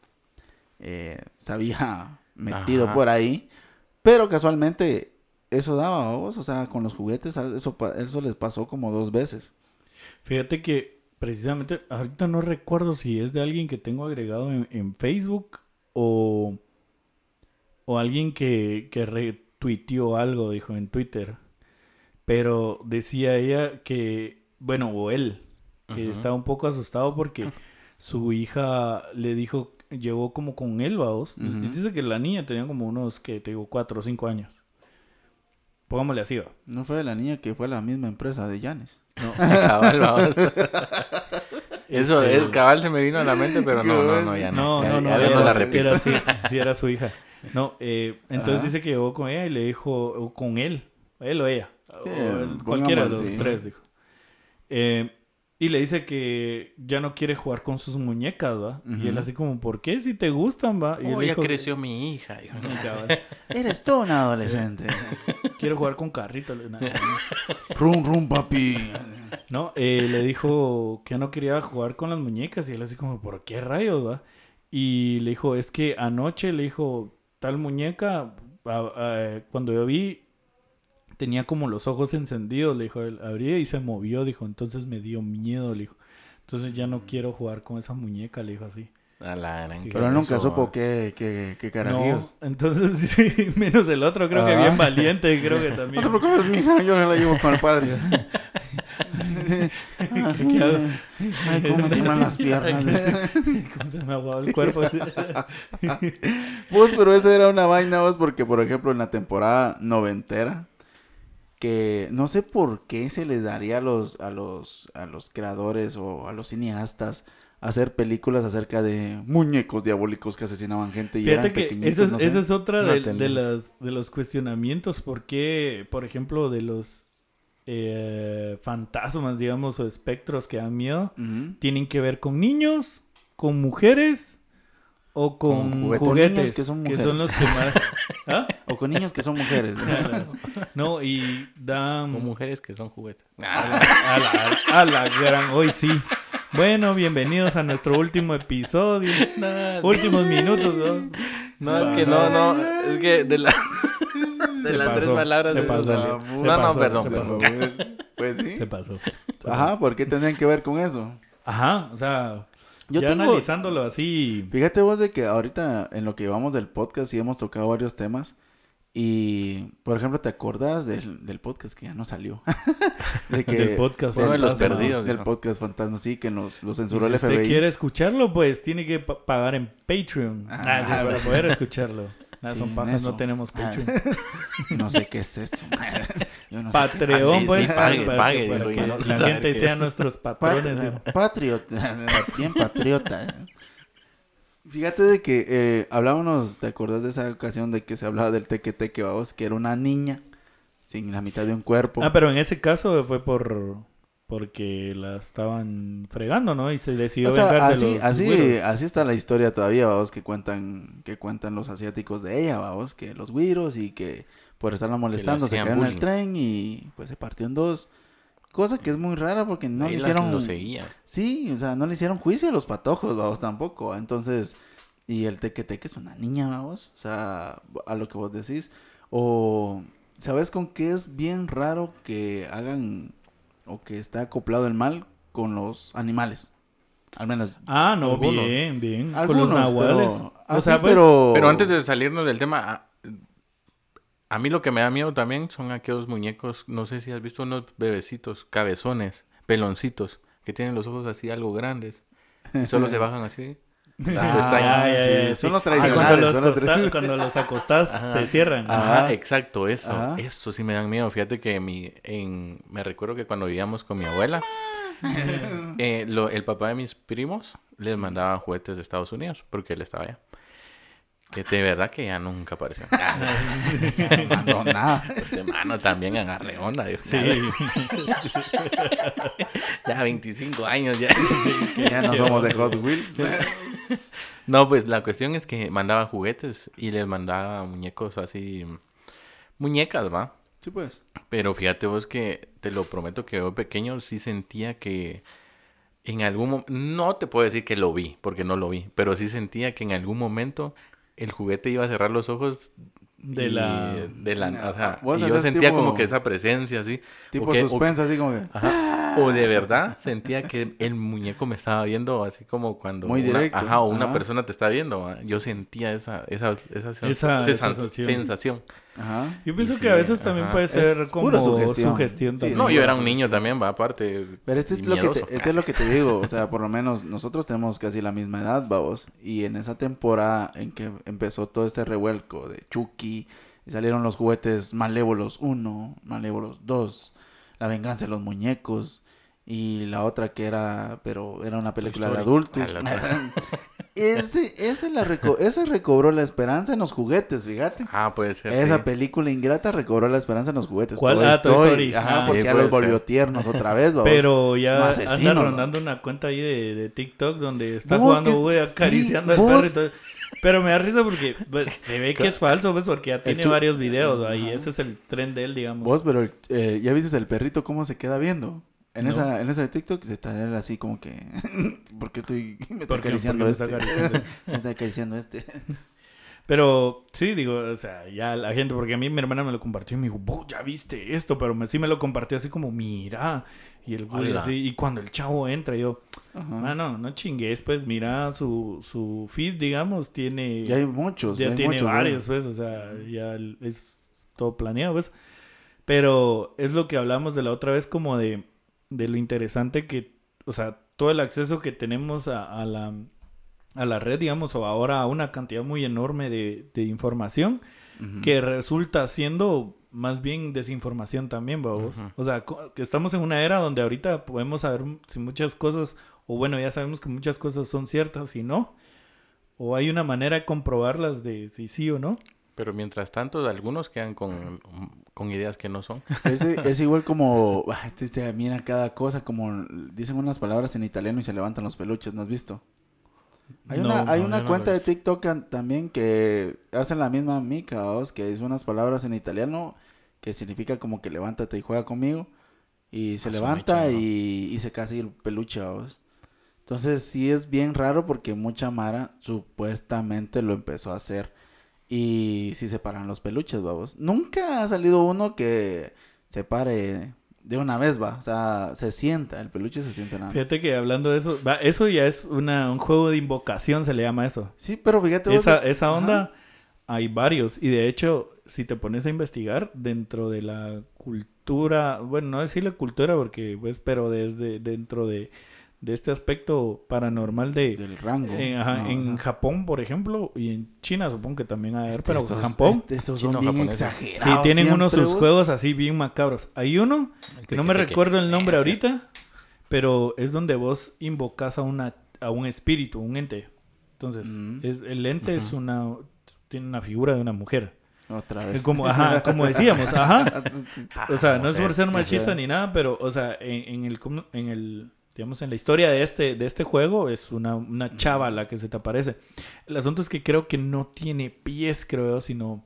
[SPEAKER 1] eh, se había metido
[SPEAKER 2] Ajá.
[SPEAKER 1] por ahí. Pero casualmente eso daba vos. O sea, con los juguetes eso, eso les pasó como dos veces.
[SPEAKER 3] Fíjate que precisamente ahorita no recuerdo si es de alguien que tengo agregado en, en Facebook o, o alguien que, que retuiteó algo, dijo en Twitter. Pero decía ella que, bueno, o él, que estaba un poco asustado porque su hija le dijo, llegó como con él, vamos. Y
[SPEAKER 1] Ujú.
[SPEAKER 3] dice que la niña tenía como unos, que te digo, cuatro o cinco años. Pongámosle así, va.
[SPEAKER 1] No fue la niña que fue a la misma empresa de Janes.
[SPEAKER 3] No. (laughs)
[SPEAKER 2] cabal, vamos. Eso,
[SPEAKER 3] Este-
[SPEAKER 2] es, cabal se me vino a la mente, pero no, no, no, ya no.
[SPEAKER 3] No,
[SPEAKER 2] Ya-
[SPEAKER 3] no, no,
[SPEAKER 2] ya
[SPEAKER 3] era,
[SPEAKER 2] no la repito.
[SPEAKER 3] era sí, sí, (laughs) sí, era su hija. No, eh, entonces
[SPEAKER 1] Ajá.
[SPEAKER 3] dice que llegó con ella y le dijo, o con él, él o ella, o el- cualquiera de los
[SPEAKER 1] sí.
[SPEAKER 3] tres, dijo. Eh, y le dice que ya no quiere jugar con sus muñecas, ¿va? Y él así como, ¿por qué? Si te gustan, ¿va? Y él
[SPEAKER 2] Oh, ya
[SPEAKER 3] dijo,
[SPEAKER 2] creció mi hija. dijo.
[SPEAKER 3] "Sí, cabal,
[SPEAKER 1] Eres tú un adolescente. (laughs)
[SPEAKER 3] Quiero jugar con nada.
[SPEAKER 1] rum, rum, papi.
[SPEAKER 3] No, eh, le dijo que no quería jugar con las muñecas y él así como, ¿por qué rayos, va? Y le dijo, es que anoche le dijo, tal muñeca, a- a- cuando yo vi, tenía como los ojos encendidos, le dijo, él abría y se movió, dijo, entonces me dio miedo, le dijo. Entonces ya no quiero jugar con esa muñeca, le dijo así.
[SPEAKER 2] A la gran
[SPEAKER 3] Pero
[SPEAKER 1] Pero
[SPEAKER 2] que
[SPEAKER 1] él nunca
[SPEAKER 2] eso,
[SPEAKER 1] supo
[SPEAKER 2] ah.
[SPEAKER 1] qué, qué, qué
[SPEAKER 3] No,
[SPEAKER 1] carajillos.
[SPEAKER 3] entonces, (laughs) sí, menos el otro, creo que
[SPEAKER 1] Ah.
[SPEAKER 3] bien valiente, creo que (laughs)
[SPEAKER 1] No
[SPEAKER 3] también.
[SPEAKER 1] te preocupes, mija, yo la llevo con el padre. (laughs) Ay, cómo me tiemblan las piernas.
[SPEAKER 3] ¿Cómo se me aguaba el cuerpo?
[SPEAKER 1] Vos, pero esa era una vaina, vos, porque, por ejemplo, en la temporada noventera, que no sé por qué se les daría a los, a los, a los creadores o a los cineastas hacer películas acerca de muñecos diabólicos que asesinaban gente y
[SPEAKER 3] Fíjate
[SPEAKER 1] eran
[SPEAKER 3] que
[SPEAKER 1] pequeñitos,
[SPEAKER 3] eso es,
[SPEAKER 1] no sé.
[SPEAKER 3] esa es otra
[SPEAKER 2] No
[SPEAKER 3] de, las, de los cuestionamientos. ¿Por qué, por ejemplo, de los eh, fantasmas, digamos, o espectros que dan miedo, tienen que ver con niños, con mujeres o con,
[SPEAKER 2] Con juguetes.
[SPEAKER 1] Con
[SPEAKER 3] juguetes?
[SPEAKER 1] niños que son
[SPEAKER 3] que son los
[SPEAKER 1] mujeres.
[SPEAKER 3] que más... (laughs) ¿Ah?
[SPEAKER 1] O con niños que son mujeres. ¿no?
[SPEAKER 3] No, y dan...
[SPEAKER 2] Con mujeres que son juguetes.
[SPEAKER 3] A la, a la- a la gran... Hoy sí. Bueno, bienvenidos a nuestro último episodio. Últimos minutos, ¿no?
[SPEAKER 2] No, es que no, no. Es que de, la, de
[SPEAKER 3] Se
[SPEAKER 2] las tres palabras.
[SPEAKER 3] se pasó,
[SPEAKER 2] No,
[SPEAKER 3] se
[SPEAKER 2] no,
[SPEAKER 3] pasó,
[SPEAKER 2] perdón,
[SPEAKER 3] se pasó.
[SPEAKER 1] Pues sí.
[SPEAKER 3] Se pasó.
[SPEAKER 1] Ajá, ¿por qué tendrían que ver con eso?
[SPEAKER 3] Ajá, o sea,
[SPEAKER 1] Yo
[SPEAKER 3] ya
[SPEAKER 1] tengo-
[SPEAKER 3] analizándolo así.
[SPEAKER 1] Fíjate vos de que ahorita en lo que llevamos del podcast sí hemos tocado varios temas. Y, por ejemplo, ¿te acordás del, del podcast que ya no salió? (laughs) de que,
[SPEAKER 3] Del podcast
[SPEAKER 2] los perdidos.
[SPEAKER 1] Del podcast fantasma, sí, que nos lo censuró
[SPEAKER 3] si
[SPEAKER 1] el
[SPEAKER 3] usted
[SPEAKER 1] FBI.
[SPEAKER 3] quiere escucharlo, pues tiene que pa- pagar en Patreon.
[SPEAKER 1] Ah,
[SPEAKER 3] Ah, sí, para poder escucharlo. Ah,
[SPEAKER 1] Sí,
[SPEAKER 3] son pajas, no tenemos
[SPEAKER 1] Ah,
[SPEAKER 3] Patreon. (laughs)
[SPEAKER 1] No sé qué es eso. (laughs) No
[SPEAKER 3] Patreon,
[SPEAKER 2] Ah, sí,
[SPEAKER 3] pues,
[SPEAKER 2] sí, pague,
[SPEAKER 3] para,
[SPEAKER 2] pague,
[SPEAKER 3] que, para
[SPEAKER 2] digo,
[SPEAKER 3] que
[SPEAKER 2] yo no
[SPEAKER 3] la gente sea
[SPEAKER 2] es.
[SPEAKER 3] nuestros
[SPEAKER 1] Pat-
[SPEAKER 3] patrones. digo.
[SPEAKER 1] patriota. (laughs) Bien patriota. Fíjate de que eh, hablábamos, ¿te acordás de esa ocasión de que se hablaba del teque teque, vamos? Que era una niña sin la mitad de un cuerpo.
[SPEAKER 3] Ah, pero en ese caso fue por porque la estaban fregando, ¿no? Y se decidió
[SPEAKER 1] O sea,
[SPEAKER 3] vengar de
[SPEAKER 1] así,
[SPEAKER 3] los
[SPEAKER 1] así,
[SPEAKER 3] güiros.
[SPEAKER 1] así está la historia todavía, vamos, que cuentan, que cuentan los asiáticos de ella, vamos, que los güiros y que por estarla molestando se quedó en el tren y pues se partió en dos. Cosa que es muy rara porque no
[SPEAKER 2] Ahí
[SPEAKER 1] le
[SPEAKER 2] la-
[SPEAKER 1] hicieron...
[SPEAKER 2] Lo seguía.
[SPEAKER 1] Sí, o sea, no le hicieron juicio a los patojos, vamos, tampoco. Entonces, y el teque teque es una niña, vamos, o sea, a lo que vos decís. O, ¿sabes con qué es bien raro que hagan o que está acoplado el mal con los animales? Al menos.
[SPEAKER 3] Ah, no,
[SPEAKER 2] Algunos.
[SPEAKER 3] bien, bien.
[SPEAKER 1] Algunos,
[SPEAKER 3] Con los nahuales.
[SPEAKER 1] pero,
[SPEAKER 3] o
[SPEAKER 1] así,
[SPEAKER 3] sea, pues,
[SPEAKER 1] pero,
[SPEAKER 2] Pero antes de salirnos del tema, a, a mí lo que me da miedo también son aquellos muñecos, no sé si has visto unos bebecitos, cabezones, peloncitos, que tienen los ojos así algo grandes y solo se (laughs) bajan así.
[SPEAKER 1] Ah,
[SPEAKER 3] ya,
[SPEAKER 1] sí,
[SPEAKER 3] ya, ya,
[SPEAKER 1] son
[SPEAKER 3] sí.
[SPEAKER 1] los
[SPEAKER 3] Ah,
[SPEAKER 1] tradicionales.
[SPEAKER 3] cuando, los
[SPEAKER 1] son los
[SPEAKER 3] costa-
[SPEAKER 1] tra-
[SPEAKER 3] cuando los acostás,
[SPEAKER 2] Ajá.
[SPEAKER 3] se cierran.
[SPEAKER 1] Ajá.
[SPEAKER 2] Ajá, exacto, eso.
[SPEAKER 1] Ajá.
[SPEAKER 2] Eso sí me dan miedo. Fíjate que mi, en, me recuerdo que cuando vivíamos con mi abuela, (laughs) eh, lo- el papá de mis primos les mandaba juguetes de Estados Unidos porque él estaba allá. Que de verdad que ya nunca apareció. (laughs)
[SPEAKER 1] No mandó nada.
[SPEAKER 2] Este mano también agarré onda. digo,
[SPEAKER 3] Sí. (laughs)
[SPEAKER 2] Ya 25 años ya.
[SPEAKER 1] Ya no somos de Hot Wheels.
[SPEAKER 2] No, pues la cuestión es que mandaba juguetes y les mandaba muñecos así. Muñecas, ¿va?
[SPEAKER 1] Sí, pues.
[SPEAKER 2] Pero fíjate vos que te lo prometo que yo pequeño sí sentía que en algún momento, no te puedo decir que lo vi, porque no lo vi, pero sí sentía que en algún momento el juguete iba a cerrar los ojos
[SPEAKER 3] De
[SPEAKER 2] y-
[SPEAKER 3] la-
[SPEAKER 2] de la o sea, y yo sentía
[SPEAKER 1] tipo-
[SPEAKER 2] como que esa presencia así
[SPEAKER 1] Tipo
[SPEAKER 2] o que- o-
[SPEAKER 1] suspensa, así como que...
[SPEAKER 2] ajá, o de verdad sentía que el muñeco me estaba viendo así como cuando
[SPEAKER 1] Muy
[SPEAKER 2] una,
[SPEAKER 1] directo,
[SPEAKER 2] ajá, o una
[SPEAKER 1] ajá.
[SPEAKER 2] persona te está viendo yo sentía esa esa esa,
[SPEAKER 3] Esa-
[SPEAKER 2] esa
[SPEAKER 3] esa
[SPEAKER 2] sensación.
[SPEAKER 3] sensación.
[SPEAKER 1] Aja.
[SPEAKER 3] Yo pienso
[SPEAKER 2] Y
[SPEAKER 3] que a veces también
[SPEAKER 2] ajá.
[SPEAKER 3] puede ser
[SPEAKER 1] Es
[SPEAKER 3] como
[SPEAKER 1] pura
[SPEAKER 3] sugestión,
[SPEAKER 1] sugestión. Sí,
[SPEAKER 3] también.
[SPEAKER 2] no yo era un niño también va aparte
[SPEAKER 1] Pero este es, lo que te, este es lo que te digo, o sea, (laughs) por lo menos nosotros tenemos casi la misma edad, vamos. Y en esa temporada en que empezó todo este revuelco de Chucky, y salieron los juguetes Malévolos 1, Malévolos 2, La venganza de los muñecos, y la otra que era, pero era una película de adultos.
[SPEAKER 2] Ah, (laughs)
[SPEAKER 1] ese, ese, la reco- ese recobró la esperanza en los juguetes, fíjate.
[SPEAKER 2] ah puede ser
[SPEAKER 1] Esa
[SPEAKER 2] sí.
[SPEAKER 1] película ingrata recobró la esperanza en los juguetes.
[SPEAKER 3] ¿Cuál?
[SPEAKER 1] Toy
[SPEAKER 3] Ah, Toy Story.
[SPEAKER 1] Ajá,
[SPEAKER 3] Ah.
[SPEAKER 1] porque
[SPEAKER 2] Sí,
[SPEAKER 1] ya
[SPEAKER 2] puede
[SPEAKER 1] los volvió
[SPEAKER 2] ser.
[SPEAKER 1] tiernos otra (laughs) vez, vamos.
[SPEAKER 3] Pero ya
[SPEAKER 1] No,
[SPEAKER 3] anda
[SPEAKER 1] asesino, ¿no?
[SPEAKER 3] rondando una cuenta ahí de, de TikTok donde está jugando
[SPEAKER 1] que-
[SPEAKER 3] güey, acariciando
[SPEAKER 1] sí,
[SPEAKER 3] al
[SPEAKER 1] vos-
[SPEAKER 3] perro y todo. Pero me da risa porque pues, se ve que es falso, pues, porque ya tiene varios videos ahí. Ese es el tren de él, digamos.
[SPEAKER 1] Vos, pero eh, ya viste el perrito cómo se queda viendo. En
[SPEAKER 3] No.
[SPEAKER 1] esa, en esa de TikTok se está él así como que. (laughs) ¿Por qué estoy. (laughs) Me está
[SPEAKER 3] ¿Por qué-
[SPEAKER 1] acariciando
[SPEAKER 3] me
[SPEAKER 1] este?
[SPEAKER 3] está acariciando? (laughs)
[SPEAKER 1] me está acariciando este.
[SPEAKER 3] Pero sí, digo, o sea, ya la gente, porque a mí mi hermana me lo compartió y me dijo, vos ya viste esto, pero me, sí me lo compartió así como, mira. Y el güey así, y cuando el chavo entra, yo, ah, no, no chingues, pues mira, su, su feed, digamos, tiene.
[SPEAKER 1] Ya hay muchos.
[SPEAKER 3] ya
[SPEAKER 1] hay
[SPEAKER 3] tiene
[SPEAKER 1] muchos, ¿no?
[SPEAKER 3] varios, pues, o sea, ya es todo planeado, pues. Pero es lo que hablamos de la otra vez, como de, de lo interesante que, o sea, todo el acceso que tenemos a, a la, a la red, digamos, o ahora a una cantidad muy enorme de, de información, que resulta siendo más bien desinformación también, vamos.
[SPEAKER 2] Ujú.
[SPEAKER 3] O sea, que estamos en una era donde ahorita podemos saber si muchas cosas, o bueno, ya sabemos que muchas cosas son ciertas y no. O hay una manera de comprobarlas de si sí o no.
[SPEAKER 2] Pero mientras tanto algunos quedan con, con ideas que no son (laughs)
[SPEAKER 1] Es, es (laughs) igual como. Este se mira cada cosa, como dicen unas palabras en italiano y se levantan los peluches, ¿no has visto? Hay
[SPEAKER 3] No,
[SPEAKER 1] una, hay
[SPEAKER 2] no,
[SPEAKER 1] una
[SPEAKER 2] no
[SPEAKER 1] cuenta de TikTok también que hacen la misma mica, que dice unas palabras en italiano que significa como que levántate y juega conmigo. Y se
[SPEAKER 2] Ah,
[SPEAKER 1] levanta y, y se casa el peluche. Entonces sí es bien raro porque mucha Mara supuestamente lo empezó a hacer. Y sí separan los peluches, vamos. Nunca ha salido uno que se pare de una vez, va. O sea, se sienta, el peluche se sienta nada.
[SPEAKER 3] Fíjate que hablando de eso, va, eso ya es una, un juego de invocación, se le llama eso.
[SPEAKER 1] Sí, pero fíjate. vos
[SPEAKER 3] Esa,
[SPEAKER 1] de-
[SPEAKER 3] esa
[SPEAKER 1] Ajá.
[SPEAKER 3] onda hay varios. Y de hecho, si te pones a investigar dentro de la cultura, bueno, no decirle cultura porque, pues, pero desde dentro de, de este aspecto paranormal de...
[SPEAKER 1] Del rango.
[SPEAKER 3] en, ajá,
[SPEAKER 1] No,
[SPEAKER 3] en
[SPEAKER 1] o sea,
[SPEAKER 3] Japón, por ejemplo, y en China supongo que también hay,
[SPEAKER 1] este,
[SPEAKER 3] pero
[SPEAKER 1] esos-
[SPEAKER 3] Japón...
[SPEAKER 1] este, esos son bien
[SPEAKER 2] japoneses.
[SPEAKER 1] exagerados.
[SPEAKER 3] Sí, tienen unos
[SPEAKER 1] siempre,
[SPEAKER 3] sus
[SPEAKER 1] vos.
[SPEAKER 3] juegos así bien macabros. Hay uno que no me recuerdo el nombre
[SPEAKER 2] Ese.
[SPEAKER 3] ahorita, pero es donde vos invocas a una a un espíritu, un ente. Entonces,
[SPEAKER 1] Mm.
[SPEAKER 3] es, el ente es una tiene una figura de una mujer.
[SPEAKER 1] Otra vez.
[SPEAKER 3] como, ajá, como decíamos, ajá. (laughs) O sea, no es por ser machista ni nada, pero, o sea, en, en el, en el, digamos, en la historia de este, de este juego es una, una chava la que se te aparece. El asunto es que creo que no tiene pies, creo yo, sino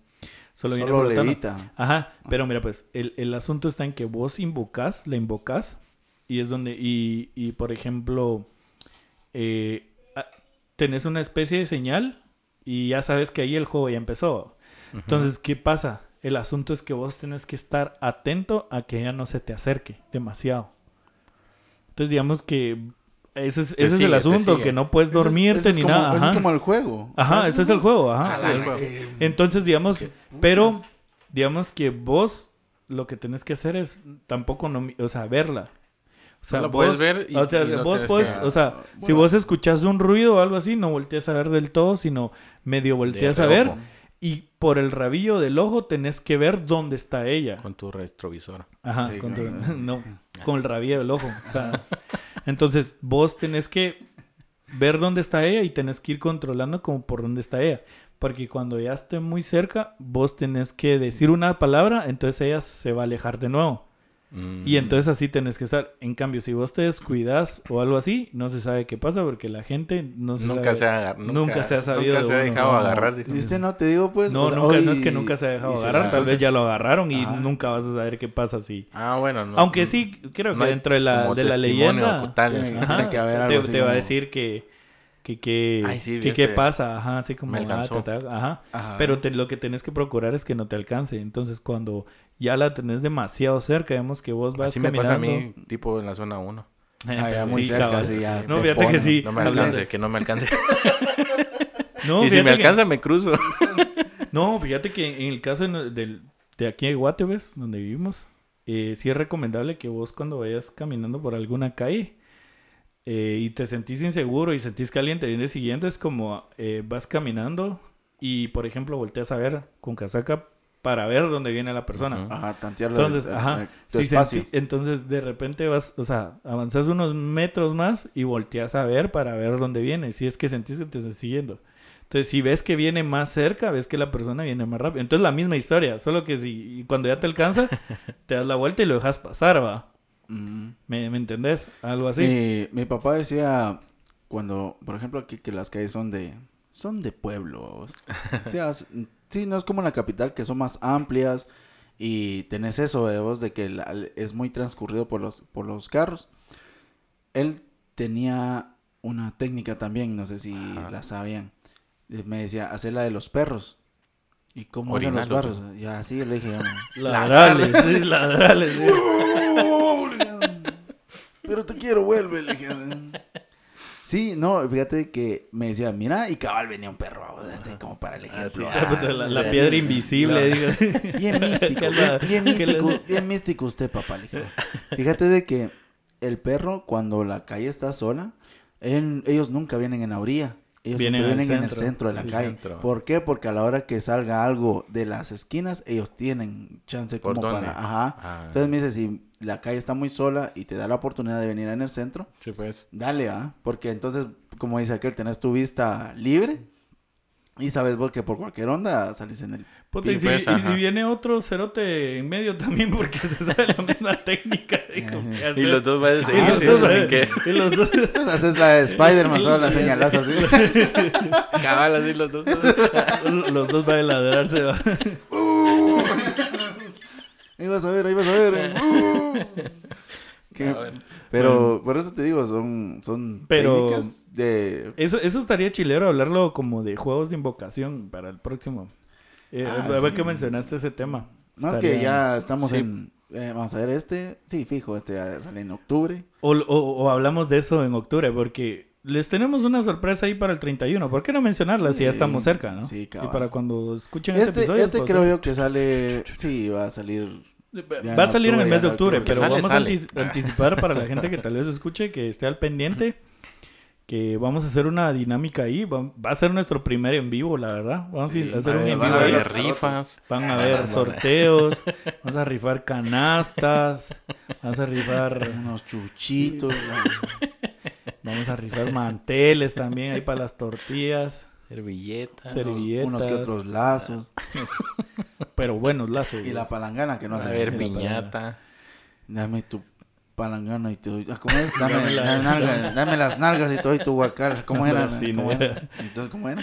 [SPEAKER 3] solo, viene
[SPEAKER 1] Solo
[SPEAKER 3] flotando.
[SPEAKER 1] levita.
[SPEAKER 3] Ajá, pero mira, pues, el, el asunto está en que vos invocas, la invocas, y es donde, y, y por ejemplo, eh, ah, tenés una especie de señal, y ya sabes que ahí el juego ya empezó. Entonces, ¿qué pasa? El asunto es que vos tenés que estar atento a que ella no se te acerque demasiado. Entonces, digamos que ese es, ese es el asunto, que no puedes
[SPEAKER 1] Ese es-
[SPEAKER 3] dormirte
[SPEAKER 1] ese es
[SPEAKER 3] ni
[SPEAKER 1] como-
[SPEAKER 3] nada.
[SPEAKER 1] Ese
[SPEAKER 3] Ajá,
[SPEAKER 1] es como el juego.
[SPEAKER 3] Ajá, ese es el juego. Ajá.
[SPEAKER 2] Ah, el juego.
[SPEAKER 1] que-
[SPEAKER 3] Entonces, digamos, pero digamos que vos lo que tenés que hacer es tampoco, no, o sea, verla. O sea,
[SPEAKER 2] la
[SPEAKER 3] vos,
[SPEAKER 2] puedes ver y-
[SPEAKER 3] o sea,
[SPEAKER 2] y no
[SPEAKER 3] vos puedes,
[SPEAKER 2] que-
[SPEAKER 3] o sea, si vos escuchas un ruido o algo así, no volteas a ver del todo, sino medio volteas a ver y por el rabillo del ojo tenés que ver dónde está ella.
[SPEAKER 2] con tu retrovisor
[SPEAKER 3] Ajá,
[SPEAKER 1] Sí,
[SPEAKER 3] con tu-
[SPEAKER 1] claro. (laughs)
[SPEAKER 3] no, (laughs) con el rabillo del ojo. O sea, entonces vos tenés que ver dónde está ella y tenés que ir controlando como por dónde está ella. Porque cuando ya esté muy cerca, vos tenés que decir una palabra, entonces ella se va a alejar de nuevo.
[SPEAKER 2] Mm.
[SPEAKER 3] Y entonces así tenés que estar. En cambio, si vos te descuidas o algo así, no se sabe qué pasa porque la gente no se
[SPEAKER 2] Nunca
[SPEAKER 3] sabe.
[SPEAKER 2] se ha,
[SPEAKER 3] nunca se ha sabido
[SPEAKER 2] Nunca se ha dejado
[SPEAKER 3] no.
[SPEAKER 2] agarrar. dijo.
[SPEAKER 1] ¿Viste? No te digo, pues.
[SPEAKER 3] No,
[SPEAKER 1] o sea,
[SPEAKER 3] nunca, no es que nunca se ha dejado agarrar. Tal vez ya lo agarraron y
[SPEAKER 1] Ajá.
[SPEAKER 3] nunca vas a saber qué pasa si.
[SPEAKER 2] Ah, bueno. No,
[SPEAKER 3] Aunque sí, creo
[SPEAKER 2] no
[SPEAKER 3] que dentro de la, de la leyenda.
[SPEAKER 2] tal.
[SPEAKER 1] Tiene-
[SPEAKER 3] Ajá,
[SPEAKER 1] tiene que haber algo
[SPEAKER 3] te,
[SPEAKER 1] así
[SPEAKER 3] te va a decir que. Que,
[SPEAKER 2] Ay, sí,
[SPEAKER 3] qué pasa, ajá, así como,
[SPEAKER 2] me
[SPEAKER 3] ah, te- ajá.
[SPEAKER 1] Ajá.
[SPEAKER 3] Pero te- lo que tenés que procurar es que no te alcance. Entonces, cuando ya la tenés demasiado cerca, vemos que vos vas
[SPEAKER 2] Así me
[SPEAKER 3] caminando.
[SPEAKER 2] pasa a mí, tipo en la zona 1. (laughs)
[SPEAKER 1] Ah, ya muy cerca, sí, ya
[SPEAKER 3] No,
[SPEAKER 1] te
[SPEAKER 3] fíjate que sí.
[SPEAKER 2] No me alcance, que no me alcance. (laughs)
[SPEAKER 3] No,
[SPEAKER 2] y si me
[SPEAKER 3] que-
[SPEAKER 2] alcanza, me cruzo. (laughs)
[SPEAKER 3] No, fíjate que en el caso de, del- de aquí de Guateves, donde vivimos, eh, sí es recomendable que vos cuando vayas caminando por alguna calle eh, y te sentís inseguro y sentís caliente, viene siguiendo, es como eh, vas caminando y, por ejemplo, volteas a ver con casaca para ver dónde viene la persona.
[SPEAKER 1] Ajá, tantearlo.
[SPEAKER 3] Entonces,
[SPEAKER 1] el-
[SPEAKER 3] ajá,
[SPEAKER 1] el- tu
[SPEAKER 3] si
[SPEAKER 1] espacio.
[SPEAKER 3] sentí- entonces de repente vas, o sea, avanzas unos metros más y volteas a ver para ver dónde viene, si es que sentís que te está siguiendo. Entonces, si ves que viene más cerca, ves que la persona viene más rápido. Entonces, la misma historia, solo que si y cuando ya te alcanza, (laughs) te das la vuelta y lo dejas pasar, va.
[SPEAKER 1] Mm.
[SPEAKER 3] ¿Me, me entendés? Algo así.
[SPEAKER 1] Mi, mi papá decía cuando, por ejemplo, aquí que las calles son de son de pueblo. O (laughs) sea, sí, no es como en la capital que son más amplias y tenés eso de vos de que la- es muy transcurrido por los por los carros. Él tenía una técnica también, no sé si
[SPEAKER 2] Ajá.
[SPEAKER 1] la sabían. Eh, Me decía, hacer la de los perros. ¿Y cómo hacen los perros? Ya así le dije, (laughs)
[SPEAKER 3] Ladrales, ladrales. (laughs)
[SPEAKER 1] Pero te quiero, vuelve. le dije. Sí, no, fíjate que me decía, mira, y cabal venía un perro, este, como para el ejemplo.
[SPEAKER 2] sí.
[SPEAKER 1] ah,
[SPEAKER 3] la, la piedra invisible, digo. (laughs)
[SPEAKER 1] Bien (laughs) místico, bien, bien místico, bien místico usted, papá. Le dije. Fíjate de que el perro, cuando la calle está sola, él- ellos nunca vienen en la orilla. Ellos
[SPEAKER 3] Vienen
[SPEAKER 1] vienen en el
[SPEAKER 3] centro.
[SPEAKER 1] de la
[SPEAKER 2] Sí,
[SPEAKER 1] calle.
[SPEAKER 2] centro.
[SPEAKER 1] ¿Por qué? Porque a la hora que salga algo de las esquinas, ellos tienen chance
[SPEAKER 2] ¿Por
[SPEAKER 1] como para... Ajá.
[SPEAKER 2] Ah,
[SPEAKER 1] Entonces me dice, si la calle está muy sola y te da la oportunidad de venir en el centro,
[SPEAKER 2] sí, pues.
[SPEAKER 1] dale, ¿ah? Porque entonces, como dice aquel, tenés tu vista libre y sabes vos que por cualquier onda salís en el...
[SPEAKER 3] Puta, y, si,
[SPEAKER 2] pues,
[SPEAKER 3] y si viene otro cerote en medio también porque se sabe la misma (laughs) técnica. digo, ¿qué
[SPEAKER 2] Y los dos van a seguir que (laughs)
[SPEAKER 3] y los dos-
[SPEAKER 1] Entonces haces la de Spider-Man, solo la señalas así.
[SPEAKER 2] cabal así los dos. (laughs)
[SPEAKER 3] los dos van a ladrarse. va.
[SPEAKER 1] Ahí vas a ver, ahí vas a ver. (laughs) Uh. (laughs) Que-
[SPEAKER 2] bueno.
[SPEAKER 1] Pero por eso te digo, son, son
[SPEAKER 3] Pero-
[SPEAKER 1] técnicas de...
[SPEAKER 3] Eso, eso estaría chilero hablarlo como de juegos de invocación para el próximo. Eh,
[SPEAKER 1] Ah,
[SPEAKER 3] a ver
[SPEAKER 1] sí,
[SPEAKER 3] que mencionaste ese tema.
[SPEAKER 1] No es que ya estamos
[SPEAKER 3] Sí.
[SPEAKER 1] en... eh, vamos a ver este. Sí, fijo, este ya sale en octubre.
[SPEAKER 3] O, o- o hablamos de eso en octubre, porque les tenemos una sorpresa ahí para el 31. ¿Por qué no mencionarla si ya
[SPEAKER 1] Sí,
[SPEAKER 3] estamos cerca, no?
[SPEAKER 1] sí,
[SPEAKER 3] y
[SPEAKER 1] cabal.
[SPEAKER 3] para cuando escuchen este,
[SPEAKER 1] Este,
[SPEAKER 3] episodio.
[SPEAKER 1] este
[SPEAKER 3] pues,
[SPEAKER 1] creo yo que sale... (laughs) Sí, va a salir... ya
[SPEAKER 3] Va a
[SPEAKER 1] en
[SPEAKER 3] salir en el mes de octubre,
[SPEAKER 1] octubre.
[SPEAKER 3] pero
[SPEAKER 2] Sale,
[SPEAKER 3] vamos
[SPEAKER 2] sale.
[SPEAKER 3] a anticipar para la gente que tal vez escuche que esté al pendiente. Que vamos a hacer una dinámica ahí. Va, va a ser nuestro primer en vivo, la verdad. Vamos
[SPEAKER 1] Sí,
[SPEAKER 3] a hacer
[SPEAKER 2] a
[SPEAKER 3] un en
[SPEAKER 2] van
[SPEAKER 3] vivo
[SPEAKER 2] a
[SPEAKER 3] ahí.
[SPEAKER 2] haber rifas.
[SPEAKER 3] Van a haber sorteos. (laughs) Vamos a rifar canastas. Vamos a rifar.
[SPEAKER 1] Unos chuchitos. (laughs)
[SPEAKER 3] Vamos a rifar manteles también ahí para las tortillas.
[SPEAKER 2] Servilletas.
[SPEAKER 3] Servilletas.
[SPEAKER 1] unos que otros lazos. (laughs)
[SPEAKER 3] Pero buenos lazos.
[SPEAKER 1] Y la palangana que no
[SPEAKER 2] a
[SPEAKER 1] hace.
[SPEAKER 2] haber
[SPEAKER 3] la
[SPEAKER 2] piñata.
[SPEAKER 1] Dame tu palangana y te doy. ah, ¿Cómo es? (laughs) Dame,
[SPEAKER 3] Dame la-
[SPEAKER 1] dame nalga- dame las nalgas y te doy tu guacal. ¿Cómo era?
[SPEAKER 3] Sí,
[SPEAKER 1] ¿Cómo
[SPEAKER 3] no
[SPEAKER 1] era?
[SPEAKER 3] era.
[SPEAKER 1] Entonces, ¿cómo era?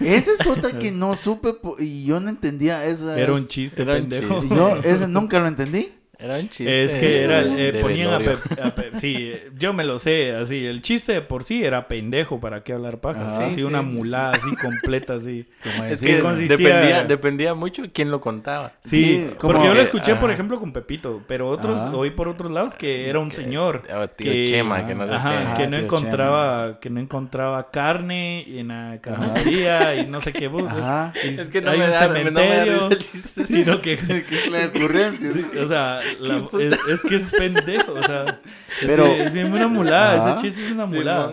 [SPEAKER 1] Esa es otra que no supe y yo no entendía esa.
[SPEAKER 3] Era
[SPEAKER 1] es-
[SPEAKER 3] un chiste,
[SPEAKER 2] Era un
[SPEAKER 3] pendejo.
[SPEAKER 1] Yo ese nunca lo entendí.
[SPEAKER 2] Era un chiste.
[SPEAKER 3] Es que era, el- (laughs) eh,
[SPEAKER 2] de
[SPEAKER 3] ponían a,
[SPEAKER 2] velorio.
[SPEAKER 3] Pe- a Pe- sí, yo me lo sé, así, el chiste de por sí era pendejo, ¿para qué hablar paja?
[SPEAKER 1] Ah,
[SPEAKER 3] así
[SPEAKER 2] sí,
[SPEAKER 3] una
[SPEAKER 2] sí.
[SPEAKER 3] mulada, así, completa, así. (laughs)
[SPEAKER 1] Como
[SPEAKER 2] Es que
[SPEAKER 3] consistía-
[SPEAKER 2] dependía, dependía mucho quién lo contaba.
[SPEAKER 3] Sí,
[SPEAKER 1] Sí, como
[SPEAKER 3] porque yo lo escuché, por ejemplo, con Pepito, pero otros,
[SPEAKER 1] Ajá.
[SPEAKER 3] oí por otros lados que era un señor.
[SPEAKER 2] Oh, tío
[SPEAKER 3] que-
[SPEAKER 2] Chema, que no
[SPEAKER 3] Ajá.
[SPEAKER 1] Ah,
[SPEAKER 3] que no
[SPEAKER 1] tío
[SPEAKER 3] encontraba, que no encontraba carne en la carnicería y no sé qué. bu-
[SPEAKER 1] Ajá.
[SPEAKER 3] y
[SPEAKER 2] Es que no
[SPEAKER 3] hay
[SPEAKER 2] me
[SPEAKER 3] un
[SPEAKER 2] da- no me da
[SPEAKER 3] cementerio.
[SPEAKER 2] risa el chiste. (laughs)
[SPEAKER 3] sino que
[SPEAKER 1] ¿Qué es la ocurrencia?
[SPEAKER 3] Sí, o sea, la- es, es que es pendejo, o sea, es,
[SPEAKER 1] Pero-
[SPEAKER 3] es bien una mulada, ese chiste es una mulada.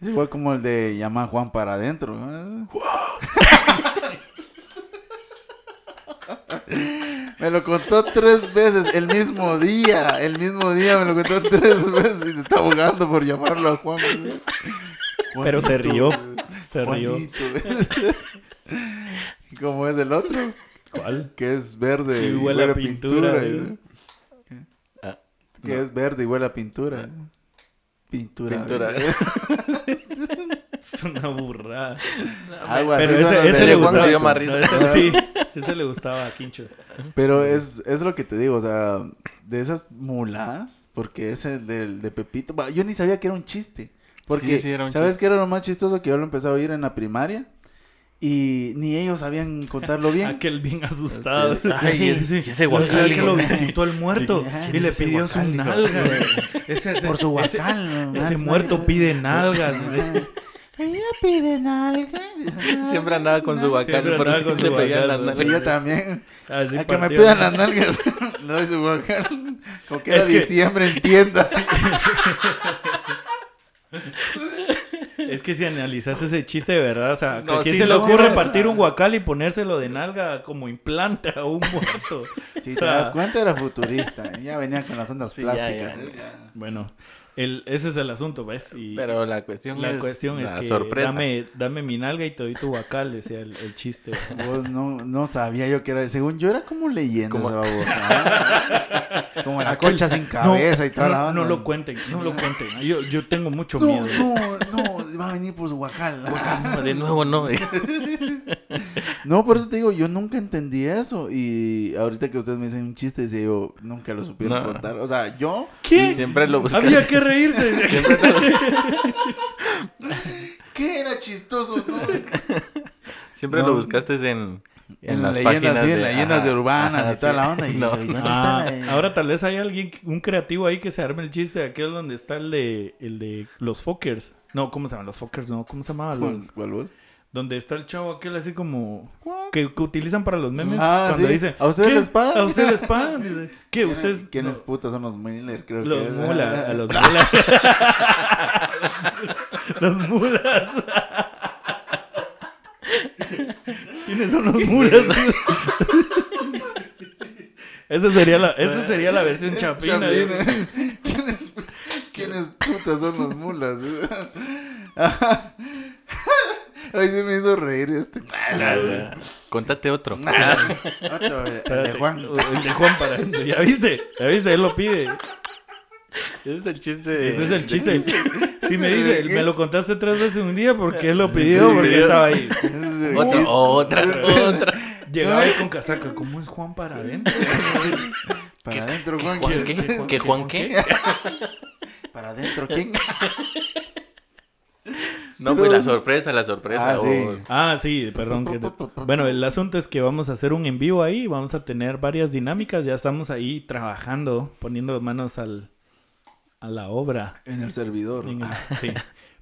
[SPEAKER 1] Es igual como el de llama a Juan para adentro. (laughs) Me lo contó tres veces el mismo día. El mismo día me lo contó tres veces y se está ahogando por llamarlo a Juan.
[SPEAKER 3] Pero se rió, se rió. (laughs)
[SPEAKER 1] ¿Cómo es el otro?
[SPEAKER 3] ¿Cuál?
[SPEAKER 1] Que es verde
[SPEAKER 3] Y
[SPEAKER 1] y
[SPEAKER 3] huele a
[SPEAKER 1] huele a
[SPEAKER 3] pintura,
[SPEAKER 1] pintura. Que es verde huele a pintura. Pintura.
[SPEAKER 2] Pintura. (laughs)
[SPEAKER 3] Es una burrada. Pero ese, ese
[SPEAKER 1] de-
[SPEAKER 3] le gustaba.
[SPEAKER 2] dio más
[SPEAKER 3] no,
[SPEAKER 2] risa.
[SPEAKER 3] ese- sí, (laughs) ese le gustaba a Quincho.
[SPEAKER 1] Pero es, es lo que te digo, o sea, de esas muladas, porque ese del de Pepito, yo ni sabía que era un chiste. Porque,
[SPEAKER 2] Sí, sí, era un
[SPEAKER 1] ¿sabes qué era lo más chistoso? Que yo lo empecé a oír en la primaria y ni ellos sabían contarlo bien.
[SPEAKER 3] Aquel bien asustado.
[SPEAKER 1] Ay, sí,
[SPEAKER 3] sí,
[SPEAKER 2] ese
[SPEAKER 3] No
[SPEAKER 2] guacal,
[SPEAKER 3] que lo visitó el muerto y le
[SPEAKER 1] ese
[SPEAKER 3] pidió su nalga. Ese, ese-
[SPEAKER 1] Por su
[SPEAKER 3] ese-
[SPEAKER 1] guacal. ¿no?
[SPEAKER 3] Ese
[SPEAKER 1] Ah,
[SPEAKER 3] muerto pide nalgas.
[SPEAKER 1] Ella pide nalgas.
[SPEAKER 2] Siempre andaba con su guacal.
[SPEAKER 3] Siempre
[SPEAKER 2] por
[SPEAKER 3] con
[SPEAKER 2] le
[SPEAKER 3] guacal,
[SPEAKER 2] las
[SPEAKER 3] pues,
[SPEAKER 1] Sí,
[SPEAKER 2] nalgas.
[SPEAKER 1] yo también.
[SPEAKER 3] Así
[SPEAKER 1] A que me pidan las nalgas. (laughs) Le doy su guacal. Como que era diciembre en tiendas. (laughs)
[SPEAKER 3] Es que si analizas ese chiste de verdad, o sea,
[SPEAKER 2] No,
[SPEAKER 3] ¿a quién
[SPEAKER 2] sí,
[SPEAKER 3] se le
[SPEAKER 2] no,
[SPEAKER 3] ocurre
[SPEAKER 1] no,
[SPEAKER 3] partir un guacal y ponérselo de nalga como implante a un muerto? (laughs)
[SPEAKER 1] Si te das cuenta, era futurista. Ya venía con las ondas
[SPEAKER 2] Sí,
[SPEAKER 1] plásticas.
[SPEAKER 2] ya.
[SPEAKER 1] ¿eh? Ya.
[SPEAKER 3] Bueno, el, ese es el asunto, ¿ves? Y
[SPEAKER 2] Pero la cuestión
[SPEAKER 3] la
[SPEAKER 2] es.
[SPEAKER 3] cuestión es
[SPEAKER 2] la
[SPEAKER 3] que
[SPEAKER 2] sorpresa.
[SPEAKER 3] dame, dame mi nalga y te doy tu guacal, decía el, el chiste.
[SPEAKER 1] Vos no, no sabía yo que era. Según yo, era como leyenda
[SPEAKER 2] Como-
[SPEAKER 1] esa babosa. ¿eh? (laughs) Como la concha sin cabeza y toda
[SPEAKER 3] no,
[SPEAKER 1] la onda.
[SPEAKER 3] no lo cuenten, no lo cuenten. Yo, yo tengo mucho
[SPEAKER 1] No,
[SPEAKER 3] miedo.
[SPEAKER 1] no, no, va a venir por su guacal.
[SPEAKER 2] De nuevo, no. (laughs)
[SPEAKER 1] No, por eso te digo, yo nunca entendí eso. Y ahorita que ustedes me dicen un chiste, decía yo, nunca lo supieron
[SPEAKER 2] No.
[SPEAKER 1] contar. O sea, yo.
[SPEAKER 3] ¿Qué?
[SPEAKER 2] Siempre lo.
[SPEAKER 3] Había que reírse. (laughs)
[SPEAKER 2] Siempre lo, (laughs)
[SPEAKER 1] ¿Qué era chistoso? no?
[SPEAKER 2] siempre
[SPEAKER 1] No.
[SPEAKER 2] lo buscaste en.
[SPEAKER 1] En,
[SPEAKER 2] las
[SPEAKER 1] leyendas,
[SPEAKER 2] páginas
[SPEAKER 1] sí, en
[SPEAKER 2] de-
[SPEAKER 1] leyendas
[SPEAKER 2] ajá,
[SPEAKER 1] de urbanas
[SPEAKER 2] ajá,
[SPEAKER 1] y toda
[SPEAKER 2] sí.
[SPEAKER 1] la onda. Y
[SPEAKER 2] No.
[SPEAKER 1] yo, ¿y dónde
[SPEAKER 3] Ah,
[SPEAKER 1] la-
[SPEAKER 3] ahora tal vez hay alguien, un creativo ahí que se arme el chiste de aquel donde está el de, el de los fuckers. No, ¿cómo se llaman los fuckers? No, ¿cómo se llamaban los?
[SPEAKER 1] ¿Cuál- ¿Cuál vos?
[SPEAKER 3] Donde está el chavo aquel así como... Que, que utilizan para los memes.
[SPEAKER 1] Ah,
[SPEAKER 3] cuando
[SPEAKER 1] sí.
[SPEAKER 3] dice...
[SPEAKER 1] ¿A ustedes
[SPEAKER 3] ¿qué?
[SPEAKER 1] les pagan?
[SPEAKER 3] ¿A ustedes les pagan? (laughs) Dice, ¿Qué? ¿Ustedes...?
[SPEAKER 1] ¿Quiénes
[SPEAKER 3] no,
[SPEAKER 1] putas son los Miller? Creo que
[SPEAKER 3] Los mulas. A los (laughs) mulas. (laughs) los mulas. ¿Quiénes son los mulas? Esa sería la, esa sería la versión chapina.
[SPEAKER 1] Chapín, ¿eh? ¿Quiénes, ¿Quiénes putas son los mulas? (laughs) Ay, sí me hizo reír este.
[SPEAKER 2] Contate otro.
[SPEAKER 1] Otro, el de Juan.
[SPEAKER 3] El de Juan para adentro. ¿Ya viste? ¿Ya viste? Él lo pide.
[SPEAKER 2] Ese es el chiste. de-
[SPEAKER 3] Ese es el
[SPEAKER 2] de-
[SPEAKER 3] chiste. Si me dice, me lo contaste tres veces un día porque él lo pidió,
[SPEAKER 2] Sí,
[SPEAKER 3] porque estaba ahí. (laughs)
[SPEAKER 2] Otro, otra, otra.
[SPEAKER 3] Llegaba ahí con casaca. ¿Cómo es Juan para adentro? (laughs)
[SPEAKER 1] Para adentro, Juan.
[SPEAKER 2] ¿Juan
[SPEAKER 1] ¿quién?
[SPEAKER 2] qué? ¿Qué Juan qué?
[SPEAKER 1] Para adentro, ¿quién? (laughs)
[SPEAKER 2] No, pues la sorpresa, la sorpresa.
[SPEAKER 1] Ah, sí.
[SPEAKER 2] oh.
[SPEAKER 3] Ah, sí, perdón. que- Bueno, el asunto es que vamos a hacer un en vivo ahí. Vamos a tener varias dinámicas. Ya estamos ahí trabajando, poniendo manos al, a la obra.
[SPEAKER 1] En el servidor.
[SPEAKER 3] en el- sí,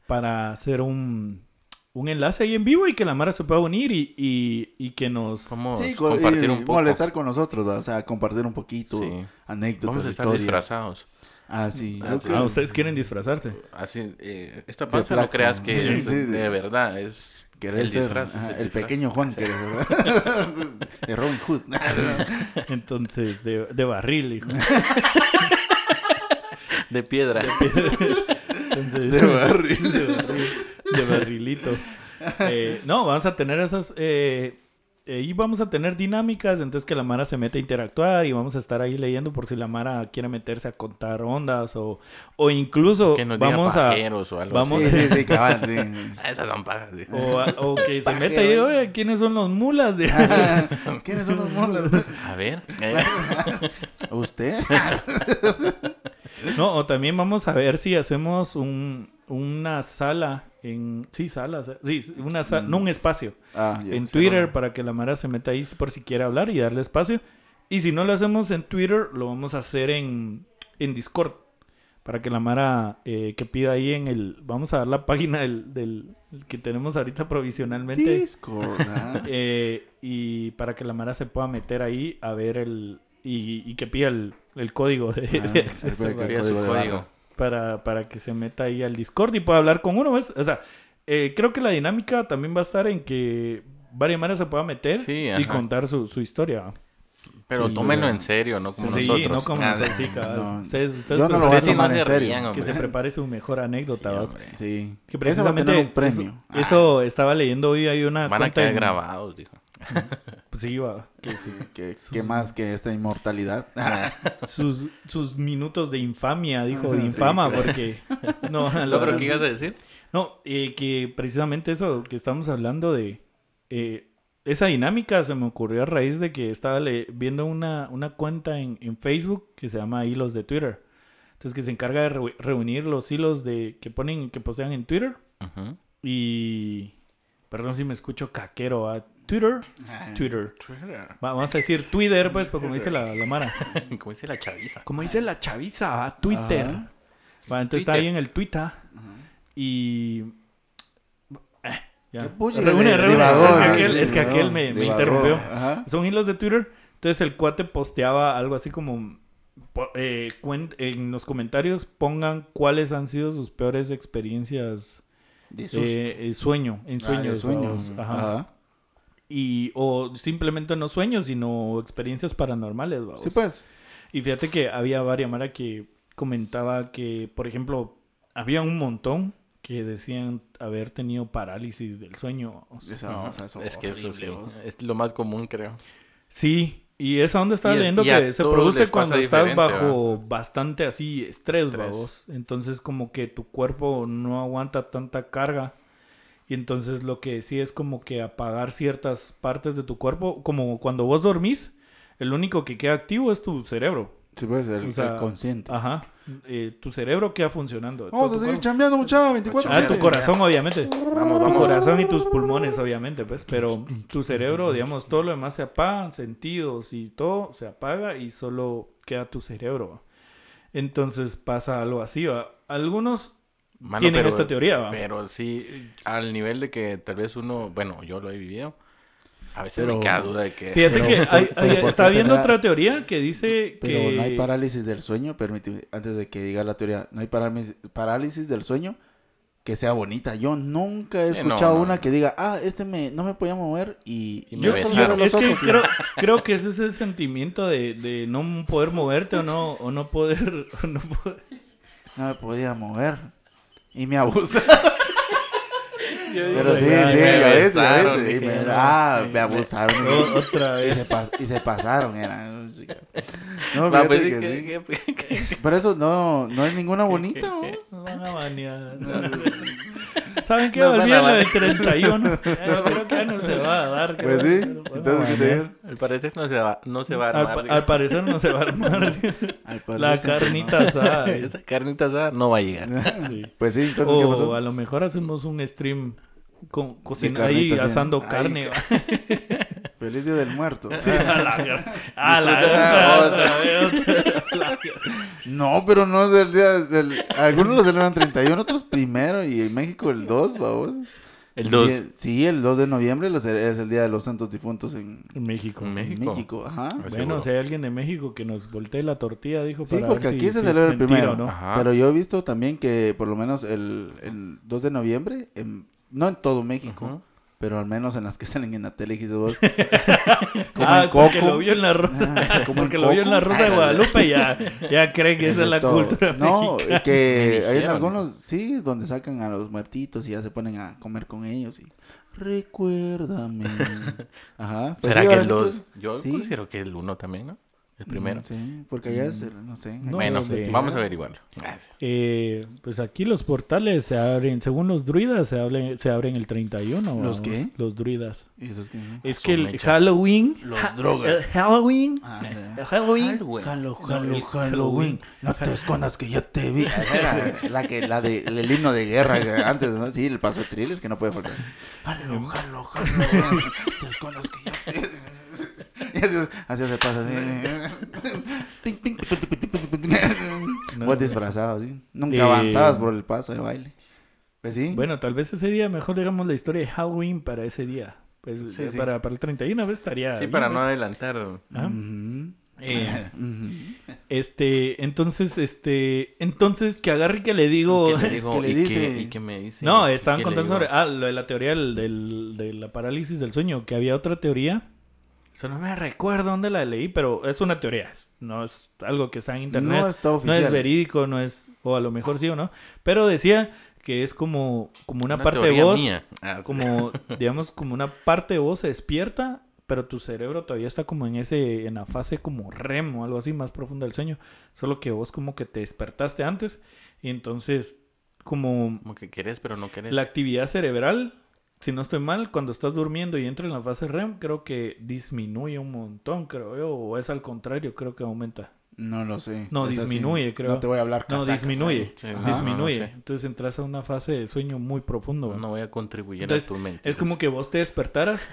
[SPEAKER 3] para hacer un, un enlace ahí en vivo y que la Mara se pueda unir y, y, y que nos...
[SPEAKER 2] Vamos
[SPEAKER 1] Sí, co-
[SPEAKER 2] compartir
[SPEAKER 1] y
[SPEAKER 2] un poco.
[SPEAKER 1] molestar con nosotros, ¿va? o sea, compartir un poquito,
[SPEAKER 2] Sí.
[SPEAKER 1] anécdotas,
[SPEAKER 2] Vamos a estar
[SPEAKER 1] historias.
[SPEAKER 2] disfrazados.
[SPEAKER 1] Ah, sí.
[SPEAKER 2] Ah,
[SPEAKER 3] Ah, ustedes quieren disfrazarse.
[SPEAKER 2] Así, eh, esta panza no creas que es
[SPEAKER 1] Sí, sí.
[SPEAKER 2] de verdad, es
[SPEAKER 1] Querer
[SPEAKER 2] el
[SPEAKER 1] ser,
[SPEAKER 2] disfraz.
[SPEAKER 1] ajá,
[SPEAKER 2] el
[SPEAKER 1] el
[SPEAKER 2] disfraz.
[SPEAKER 1] pequeño Juan (laughs) que ¿verdad? de Robin Hood. (laughs)
[SPEAKER 3] Entonces, de, de barril, hijo.
[SPEAKER 2] De piedra.
[SPEAKER 3] Entonces,
[SPEAKER 1] De barril.
[SPEAKER 3] de barril, de barrilito. Eh, no, vamos a tener esas... Eh, y vamos a tener dinámicas, entonces que la Mara se mete a interactuar y vamos a estar ahí leyendo por si la Mara quiere meterse a contar ondas o, o incluso
[SPEAKER 2] Que nos diga
[SPEAKER 3] vamos a...
[SPEAKER 2] pajeros o algo
[SPEAKER 3] vamos-
[SPEAKER 1] Sí,
[SPEAKER 2] así.
[SPEAKER 1] sí, sí, cabal, sí. (laughs)
[SPEAKER 2] Esas son pajas. sí.
[SPEAKER 3] O, a- o que se meta y
[SPEAKER 1] ¿eh?
[SPEAKER 3] oye, ¿quiénes son los mulas? De... (laughs) (laughs)
[SPEAKER 1] ¿Quiénes son los molas?
[SPEAKER 2] A ver. eh,
[SPEAKER 1] ¿Usted?
[SPEAKER 3] No, o también vamos a ver si hacemos un, una sala en... Sí, salas. Sí, una sala, no un espacio.
[SPEAKER 1] Ah,
[SPEAKER 3] en Twitter para que la Mara se meta ahí por si quiere hablar y darle espacio. Y si no lo hacemos en Twitter, lo vamos a hacer en, en Discord. Para que la Mara eh, que pida ahí en el... Vamos a dar la página del, del el que tenemos ahorita provisionalmente.
[SPEAKER 1] Discord. (laughs) ah.
[SPEAKER 3] Eh, y para que la Mara se pueda meter ahí a ver el... Y, y que pida el, el código de,
[SPEAKER 1] Ah,
[SPEAKER 3] de acceso
[SPEAKER 2] su
[SPEAKER 1] código.
[SPEAKER 3] Para, para que se meta ahí al Discord y pueda hablar con uno. ¿ves? O sea, eh, creo que la dinámica también va a estar en que varias maneras se pueda meter
[SPEAKER 2] Sí,
[SPEAKER 3] y contar su, su historia.
[SPEAKER 2] Pero
[SPEAKER 1] Sí,
[SPEAKER 2] tómenlo en serio, no como
[SPEAKER 3] sí,
[SPEAKER 2] nosotros.
[SPEAKER 3] no como
[SPEAKER 2] Ah,
[SPEAKER 3] nosotros, sí,
[SPEAKER 1] no.
[SPEAKER 3] Ustedes, ustedes
[SPEAKER 1] Yo no lo voy a tomar
[SPEAKER 2] no
[SPEAKER 1] en
[SPEAKER 2] se
[SPEAKER 1] serio.
[SPEAKER 2] rían,
[SPEAKER 3] que se prepare su mejor anécdota.
[SPEAKER 2] Sí.
[SPEAKER 1] Sí.
[SPEAKER 3] Que
[SPEAKER 1] Ese va a
[SPEAKER 3] precisamente
[SPEAKER 1] tener un premio.
[SPEAKER 3] Eso, eso estaba leyendo hoy hay una
[SPEAKER 2] Van a quedar
[SPEAKER 3] en-
[SPEAKER 2] grabados, dijo. (laughs)
[SPEAKER 3] Pues sí, va. Sí.
[SPEAKER 1] ¿Qué, qué más que esta inmortalidad?
[SPEAKER 3] sus, sus minutos de infamia, dijo, de
[SPEAKER 1] Sí,
[SPEAKER 3] infama,
[SPEAKER 1] claro.
[SPEAKER 3] porque... (laughs) No, la
[SPEAKER 2] ¿Lo
[SPEAKER 3] verdad-
[SPEAKER 2] que ibas a decir?
[SPEAKER 3] No, eh, que precisamente eso que estamos hablando de... eh, esa dinámica se me ocurrió a raíz de que estaba le- viendo una, una cuenta en, en Facebook que se llama Hilos de Twitter. Entonces que se encarga de reu- reunir los hilos de que ponen, que postean en Twitter. Y... Perdón si me escucho caquero, ¿ah? Twitter. Twitter. Va- Vamos a decir Twitter, pues, porque como dice la, la Mara. (laughs)
[SPEAKER 2] Como dice la chaviza.
[SPEAKER 3] Como dice la chaviza, ¿ah? Twitter.
[SPEAKER 1] Ajá.
[SPEAKER 3] Va, entonces está
[SPEAKER 2] Twitter.
[SPEAKER 3] ahí en el Twitter. Y. Eh, ya.
[SPEAKER 1] ¿Qué pucha
[SPEAKER 3] Reúne, reúne.
[SPEAKER 1] divagó,
[SPEAKER 3] Es que aquel, es que
[SPEAKER 1] Divagó,
[SPEAKER 3] aquel me, interrumpió.
[SPEAKER 1] Ajá.
[SPEAKER 3] Son hilos de Twitter. Entonces el cuate posteaba algo así como. eh, en los comentarios pongan cuáles han sido sus peores experiencias
[SPEAKER 1] De
[SPEAKER 3] eh, eh, sueño, en
[SPEAKER 1] Ah, de
[SPEAKER 3] sueños.
[SPEAKER 1] sueños.
[SPEAKER 3] vamos, ajá.
[SPEAKER 1] Ajá.
[SPEAKER 3] Y, o simplemente no sueños, sino experiencias paranormales. vamos.
[SPEAKER 1] Sí, pues.
[SPEAKER 3] Y fíjate que había varias Mara que comentaba que, por ejemplo, había un montón que decían haber tenido parálisis del sueño. O sea,
[SPEAKER 1] Esa,
[SPEAKER 2] Ajá.
[SPEAKER 1] o sea, eso
[SPEAKER 2] es que eso sí,
[SPEAKER 1] vos.
[SPEAKER 2] es lo más común, creo.
[SPEAKER 3] Sí, y esa onda estaba
[SPEAKER 2] Y
[SPEAKER 3] leyendo que se produce cuando estás bajo
[SPEAKER 2] ¿verdad?
[SPEAKER 3] bastante así estrés,
[SPEAKER 2] Estrés.
[SPEAKER 3] vamos. Entonces como que tu cuerpo no aguanta tanta carga. Y entonces lo que sí es como que apagar ciertas partes de tu cuerpo, como cuando vos dormís, el único que queda activo es tu cerebro.
[SPEAKER 1] Sí, pues, el,
[SPEAKER 3] O sea,
[SPEAKER 1] el consciente.
[SPEAKER 3] Ajá. Eh, tu cerebro queda funcionando.
[SPEAKER 1] Vamos
[SPEAKER 3] Todo
[SPEAKER 1] a
[SPEAKER 3] tu
[SPEAKER 1] seguir
[SPEAKER 3] cuerpo.
[SPEAKER 1] chambeando, mucha 24
[SPEAKER 3] Ah, tu corazón, obviamente.
[SPEAKER 2] Vamos,
[SPEAKER 3] Tu
[SPEAKER 2] vamos.
[SPEAKER 3] corazón y tus pulmones, obviamente, pues. Pero tu cerebro, digamos, todo lo demás se apaga, sentidos y todo se apaga y solo queda tu cerebro. Entonces pasa algo así, ¿va? Algunos
[SPEAKER 2] Mano,
[SPEAKER 3] tienen
[SPEAKER 2] pero-
[SPEAKER 3] esta teoría, ¿va?
[SPEAKER 2] Pero sí, al nivel de que tal vez uno, bueno, yo lo he vivido, a veces
[SPEAKER 1] Pero-
[SPEAKER 2] me queda duda de que...
[SPEAKER 3] Fíjate
[SPEAKER 1] Pero-
[SPEAKER 3] que hay,
[SPEAKER 1] pero
[SPEAKER 3] hay-
[SPEAKER 1] ¿por qué
[SPEAKER 3] estaba viendo
[SPEAKER 1] tendrá-
[SPEAKER 3] otra teoría que dice
[SPEAKER 1] Pero
[SPEAKER 3] que...
[SPEAKER 1] no hay parálisis del sueño, permíteme, antes de que diga la teoría, no hay parálisis, parálisis del sueño que sea bonita. Yo nunca he
[SPEAKER 2] no,
[SPEAKER 1] escuchado
[SPEAKER 2] no,
[SPEAKER 1] una
[SPEAKER 2] no.
[SPEAKER 1] que diga, ah, este me, no me podía mover y,
[SPEAKER 2] Y me
[SPEAKER 1] yo
[SPEAKER 3] Yo,
[SPEAKER 1] solo cierro
[SPEAKER 3] es
[SPEAKER 1] los
[SPEAKER 3] que
[SPEAKER 1] ojos y-
[SPEAKER 3] creo, (laughs) creo que es ese sentimiento de, de no poder moverte o no, o no poder... (laughs) o no poder-
[SPEAKER 1] no me podía mover y me abusa. (laughs)
[SPEAKER 3] Yo digo,
[SPEAKER 1] Pero sí, sí,
[SPEAKER 3] "Ay,
[SPEAKER 1] a
[SPEAKER 2] me
[SPEAKER 1] veces, a
[SPEAKER 2] besaron",
[SPEAKER 1] veces. y me-
[SPEAKER 3] "No".
[SPEAKER 1] ah, me abusaron.
[SPEAKER 3] o- (laughs) otra
[SPEAKER 1] Y
[SPEAKER 3] vez.
[SPEAKER 1] se, pas- y se pasaron, era. (laughs) No, fíjate
[SPEAKER 2] pues, sí,
[SPEAKER 1] que
[SPEAKER 2] que-
[SPEAKER 1] sí.
[SPEAKER 2] que- que-
[SPEAKER 1] Pero eso no, no es ninguna bonita, ¿no?
[SPEAKER 3] Nos van a banear. ¿Saben qué? Olvídenlo
[SPEAKER 2] banear.
[SPEAKER 3] del 31. Ya, creo que ya no se va a dar.
[SPEAKER 1] Pues sí, entonces, ¿qué te?
[SPEAKER 2] Al parecer no se va, no se va a
[SPEAKER 3] Al,
[SPEAKER 2] armar.
[SPEAKER 3] pa-
[SPEAKER 2] digo.
[SPEAKER 3] al parecer no se va a armar (laughs)
[SPEAKER 1] Al
[SPEAKER 3] la carnita asada. (laughs)
[SPEAKER 2] Esa carnita asada no va a llegar. (laughs)
[SPEAKER 3] Sí.
[SPEAKER 1] Pues sí, entonces, ¿qué
[SPEAKER 3] O
[SPEAKER 1] pasó?
[SPEAKER 3] a lo mejor hacemos un stream con, cocina, ahí
[SPEAKER 1] sí.
[SPEAKER 3] asando
[SPEAKER 2] Ay,
[SPEAKER 3] carne.
[SPEAKER 1] Feliz día del muerto.
[SPEAKER 3] Sí, a la a la
[SPEAKER 2] Disfruta
[SPEAKER 3] otra, otra. La-
[SPEAKER 1] No, pero no es el día del... Algunos lo celebran 31, otros primero y en México el 2, vamos.
[SPEAKER 2] El 2.
[SPEAKER 1] Sí, sí, el 2 de noviembre es el día de los santos difuntos en,
[SPEAKER 3] En México.
[SPEAKER 2] En México.
[SPEAKER 1] México. Ajá.
[SPEAKER 2] Pues
[SPEAKER 3] Bueno,
[SPEAKER 2] seguro.
[SPEAKER 3] si hay alguien de México que nos voltee la tortilla, dijo.
[SPEAKER 1] Sí,
[SPEAKER 3] para
[SPEAKER 1] porque
[SPEAKER 3] ver si-
[SPEAKER 1] aquí se
[SPEAKER 3] si es
[SPEAKER 1] celebra el
[SPEAKER 3] mentira
[SPEAKER 1] primero.
[SPEAKER 3] no.
[SPEAKER 2] Ajá.
[SPEAKER 1] Pero yo he visto también que por lo menos el, el 2 de noviembre, en- no en todo México,
[SPEAKER 2] Ujú.
[SPEAKER 1] Pero al menos en las que (laughs) salen en la tele, dijiste vos. (laughs) como
[SPEAKER 3] ah,
[SPEAKER 1] en
[SPEAKER 3] porque
[SPEAKER 1] Coco.
[SPEAKER 3] lo vio en la rosa.
[SPEAKER 1] Ah, (laughs) como
[SPEAKER 3] porque
[SPEAKER 1] en
[SPEAKER 3] lo vio en la rosa de Guadalupe ya, ya cree que esa es la
[SPEAKER 1] todo.
[SPEAKER 3] cultura
[SPEAKER 1] No,
[SPEAKER 3] mexicana.
[SPEAKER 1] que hay en algunos, sí, donde sacan a los muertitos y ya se ponen a comer con ellos y recuérdame. Ajá. Pues
[SPEAKER 2] ¿Será
[SPEAKER 1] sí,
[SPEAKER 2] que el
[SPEAKER 1] sí
[SPEAKER 2] 2?
[SPEAKER 1] que-
[SPEAKER 2] Yo
[SPEAKER 1] sí.
[SPEAKER 2] considero que el 1 también, ¿no? El primero.
[SPEAKER 1] Mm, Sí, porque allá es, el- no sé.
[SPEAKER 3] No
[SPEAKER 2] bueno,
[SPEAKER 3] sé.
[SPEAKER 2] vamos a averiguarlo. Gracias.
[SPEAKER 3] Eh, pues aquí los portales se abren, según los druidas, se, abren, se abren el 31.
[SPEAKER 1] ¿Los qué?
[SPEAKER 3] Los druidas.
[SPEAKER 1] ¿Y eso es que
[SPEAKER 3] Es
[SPEAKER 2] su
[SPEAKER 3] que el. Halloween.
[SPEAKER 1] Los
[SPEAKER 3] ja-
[SPEAKER 1] drogas.
[SPEAKER 3] el Halloween.
[SPEAKER 1] Ah,
[SPEAKER 3] el
[SPEAKER 1] ya.
[SPEAKER 3] Halloween.
[SPEAKER 1] Halo, halo,
[SPEAKER 3] el
[SPEAKER 1] Halloween. No te escondas que yo te vi. (laughs) Era la que, la de, el himno de guerra que antes, ¿no? Sí, el paso de thriller que no puede faltar. Halo, halo, Halloween. No te escondas que yo te y así, así se pasa así.
[SPEAKER 3] No,
[SPEAKER 1] Vos
[SPEAKER 3] no
[SPEAKER 1] disfrazado así. Nunca
[SPEAKER 3] Eh,
[SPEAKER 1] avanzabas por el paso de baile. Pues sí.
[SPEAKER 3] Bueno, tal vez ese día mejor digamos la historia de Halloween para ese día. Pues
[SPEAKER 2] Sí,
[SPEAKER 3] eh,
[SPEAKER 2] sí.
[SPEAKER 3] Para, para el 31 vez estaría.
[SPEAKER 2] Sí,
[SPEAKER 3] bien,
[SPEAKER 2] para no
[SPEAKER 3] pues.
[SPEAKER 2] adelantar.
[SPEAKER 3] Ah. Eh. Este, entonces, este, entonces que agarre que le digo.
[SPEAKER 2] ¿Qué le digo? (laughs)
[SPEAKER 1] ¿Qué le
[SPEAKER 2] ¿Y,
[SPEAKER 1] dice?
[SPEAKER 2] qué, ¿Y qué me dice?
[SPEAKER 3] No,
[SPEAKER 2] ¿Y
[SPEAKER 3] estaban contando sobre ah, lo de la teoría del, del- de la parálisis del sueño, que había otra teoría. Eso no me recuerdo dónde la leí, pero es una teoría. No es algo que está en internet.
[SPEAKER 1] No está
[SPEAKER 3] No
[SPEAKER 1] oficial.
[SPEAKER 3] es verídico, no es, o a lo mejor sí o no. Pero decía que es como, como una, parte de vos,
[SPEAKER 2] mía. Ah, sí.
[SPEAKER 3] como, (laughs) digamos, como una parte de vos se despierta pero tu cerebro todavía está como en ese, en la fase como REM o algo así más profunda del sueño. Solo que vos como que te despertaste antes y entonces como
[SPEAKER 2] Como que querés, pero no querés.
[SPEAKER 3] la actividad cerebral, si no estoy mal, cuando estás durmiendo y entras en la fase REM, creo que disminuye un montón, creo yo, o es al contrario, creo que aumenta.
[SPEAKER 1] No lo sé.
[SPEAKER 3] No,
[SPEAKER 1] Es así.
[SPEAKER 3] disminuye, creo.
[SPEAKER 1] No te voy a hablar
[SPEAKER 3] No, disminuye.
[SPEAKER 1] ahí.
[SPEAKER 2] Sí,
[SPEAKER 1] Ajá.
[SPEAKER 2] no,
[SPEAKER 3] disminuye.
[SPEAKER 2] no sé.
[SPEAKER 3] Entonces entras a una fase de sueño muy profundo.
[SPEAKER 2] No, voy a contribuir
[SPEAKER 3] Entonces,
[SPEAKER 2] a tu mente.
[SPEAKER 3] Es como que vos te despertaras,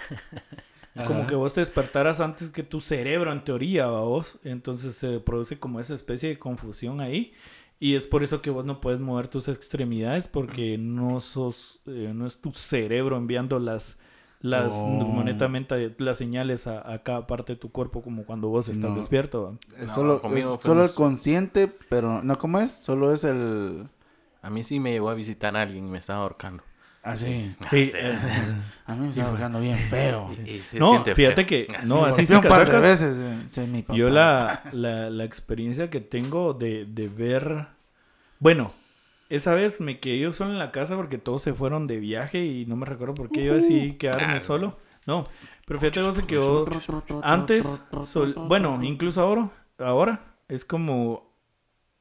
[SPEAKER 3] (laughs) como que vos te despertaras antes que tu cerebro, en teoría, ¿va vos. Entonces se produce como esa especie de confusión ahí. Y es por eso que vos no puedes mover tus extremidades porque no sos, eh, no es tu cerebro enviando las, las,
[SPEAKER 1] Oh.
[SPEAKER 3] como netamente, las señales a, a cada parte de tu cuerpo como cuando vos estás
[SPEAKER 1] No.
[SPEAKER 3] despierto. ¿va?
[SPEAKER 1] Es
[SPEAKER 2] No,
[SPEAKER 1] solo,
[SPEAKER 2] conmigo
[SPEAKER 1] es solo el consciente, pero no, ¿cómo es? Solo es el...
[SPEAKER 2] A mí sí me llegó a visitar alguien y me estaba ahorcando.
[SPEAKER 1] Así.
[SPEAKER 3] Sí.
[SPEAKER 1] A mí me está dejando bien feo.
[SPEAKER 2] Y se
[SPEAKER 3] No, fíjate
[SPEAKER 2] feo.
[SPEAKER 3] que,
[SPEAKER 2] Así.
[SPEAKER 3] no, así sin
[SPEAKER 1] un par de veces. eh, mi papá.
[SPEAKER 3] Yo la, la, la experiencia que tengo de, de ver... Bueno, esa vez me quedé yo solo en la casa porque todos se fueron de viaje y no me recuerdo por qué yo decidí quedarme
[SPEAKER 2] Ah,
[SPEAKER 3] solo. No, pero fíjate vos se quedó... Antes, sol- bueno, incluso ahora, ahora es como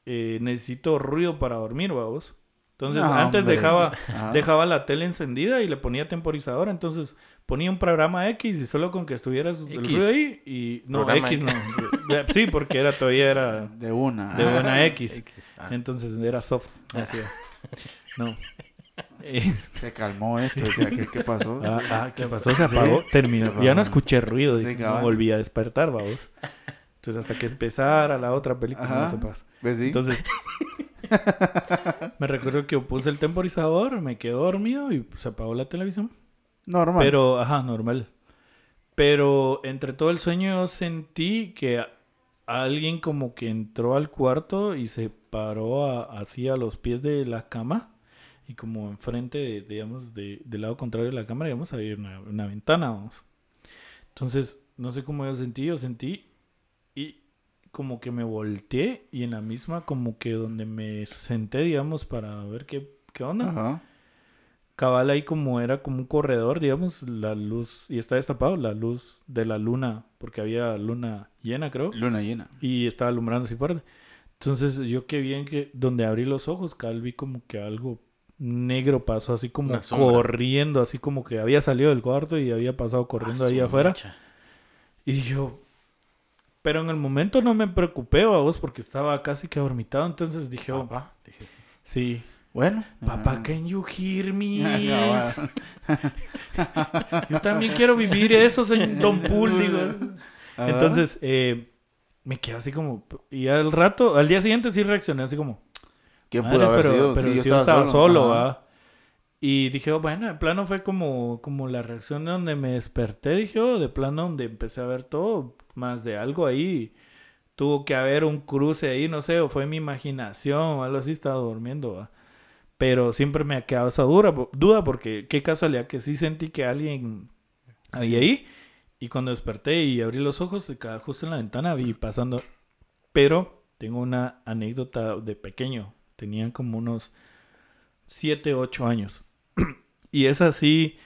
[SPEAKER 3] eh, necesito ruido para dormir, vamos. Entonces,
[SPEAKER 1] No,
[SPEAKER 3] antes
[SPEAKER 1] hombre.
[SPEAKER 3] dejaba,
[SPEAKER 1] Ajá.
[SPEAKER 3] dejaba la tele encendida y le ponía temporizador, entonces ponía un programa X y solo con que estuvieras el
[SPEAKER 2] X.
[SPEAKER 3] ruido ahí y no
[SPEAKER 2] Programa
[SPEAKER 3] X no. Sí, porque era todavía era (laughs)
[SPEAKER 1] De una.
[SPEAKER 3] de buena X.
[SPEAKER 2] X. Ah.
[SPEAKER 3] Entonces era soft. Así era. (laughs) No. Eh,
[SPEAKER 1] Se calmó esto. decía, ¿qué, qué pasó?
[SPEAKER 3] ah, ah, ¿qué pasó? Se apagó, terminó.
[SPEAKER 1] se apagó.
[SPEAKER 3] Ya no escuché ruido,
[SPEAKER 1] Sí,
[SPEAKER 3] no volví a despertar, vamos. Entonces hasta que empezara la otra película
[SPEAKER 1] Ajá.
[SPEAKER 3] no se pasa.
[SPEAKER 1] ¿Ves? Sí?
[SPEAKER 3] Entonces, (laughs) me recuerdo que puse el temporizador, me quedé dormido y se apagó la televisión.
[SPEAKER 1] Normal.
[SPEAKER 3] Pero, ajá, normal. Pero entre todo el sueño yo sentí que alguien como que entró al cuarto y se paró a- así a los pies de la cama y como enfrente, de, digamos, de- del lado contrario de la cámara, digamos, había una, una ventana, vamos. Entonces, no sé cómo yo sentí, yo sentí como que me volteé y en la misma como que donde me senté, digamos, para ver qué, qué onda.
[SPEAKER 1] Ajá.
[SPEAKER 3] Cabal ahí como era como un corredor, digamos, la luz, y está destapado, la luz de la luna, porque había luna llena, creo,
[SPEAKER 1] Luna llena.
[SPEAKER 3] y estaba alumbrando así fuerte. Entonces yo qué bien que donde abrí los ojos, cabal vi como que algo negro pasó así como corriendo, así como que había salido del cuarto y había pasado corriendo
[SPEAKER 2] Ah,
[SPEAKER 3] ahí
[SPEAKER 2] su
[SPEAKER 3] afuera. Y yo, pero en el momento no me preocupé, vos, porque estaba casi que dormitado, entonces dije, oh,
[SPEAKER 2] Papá. Dije,
[SPEAKER 3] sí,
[SPEAKER 1] Bueno.
[SPEAKER 3] papá,
[SPEAKER 1] Ajá.
[SPEAKER 3] can you hear me? (laughs)
[SPEAKER 1] Ah,
[SPEAKER 3] Yo también quiero vivir eso, señor Don Pool, digo.
[SPEAKER 1] Ajá.
[SPEAKER 3] Entonces, eh, me quedé así como... Y al rato, al día siguiente sí reaccioné así como...
[SPEAKER 1] ¿Quién
[SPEAKER 3] "Madres,
[SPEAKER 1] pudo haber
[SPEAKER 3] pero,
[SPEAKER 1] sido?
[SPEAKER 3] pero
[SPEAKER 1] Sí,
[SPEAKER 3] si yo estaba solo. ¿va? Y dije, oh, bueno, de plano fue como, como la reacción de donde me desperté, dije, oh, de plano donde empecé a ver todo, más de algo ahí. Tuvo que haber un cruce ahí, no sé, o fue mi imaginación o algo así, estaba durmiendo, ¿va? Pero siempre me ha quedado esa dura, duda porque qué casualidad que sí sentí que alguien había ahí. Y cuando desperté y abrí los ojos, justo en la ventana, vi pasando. Pero tengo una anécdota de pequeño. Tenían como unos 7, 8 años. (clears throat) y es así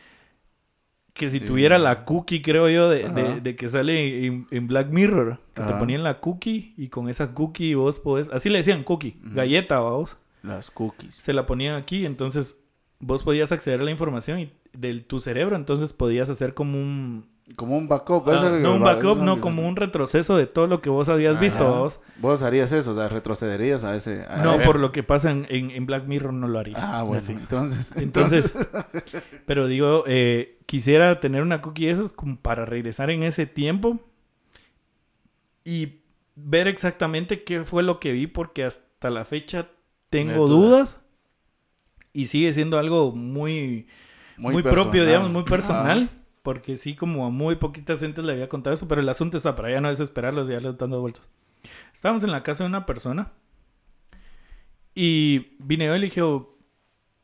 [SPEAKER 3] que si
[SPEAKER 1] Sí.
[SPEAKER 3] tuviera la cookie, creo yo, de, de- de que sale en, en Black Mirror, que te ponían la cookie y con esa cookie vos podés, así le decían cookie,
[SPEAKER 1] Ujú.
[SPEAKER 3] galleta, vos,
[SPEAKER 1] Las cookies.
[SPEAKER 3] se la ponían aquí, entonces vos podías acceder a la información y, de tu cerebro, entonces podías hacer como un...
[SPEAKER 1] Como un backup.
[SPEAKER 3] ah, no un backup, no como un retroceso de todo lo que vos habías visto, vos.
[SPEAKER 1] Vos harías eso, o sea, retrocederías a ese. a
[SPEAKER 3] No, por lo que pasa en, en- Black Mirror no lo haría.
[SPEAKER 1] Ah, bueno.
[SPEAKER 3] Así.
[SPEAKER 1] Entonces. (laughs)
[SPEAKER 3] Entonces, pero digo, eh, quisiera tener una cookie de esas como para regresar en ese tiempo y ver exactamente qué fue lo que vi, porque hasta la fecha tengo dudas y sigue siendo algo muy, muy, propio, digamos, muy personal. Porque sí, como a muy poquitas gentes le había contado eso, pero el asunto está para ya no desesperarlos, ya les dando vueltas. Estábamos en la casa de una persona y vine yo y le dije, "Oh,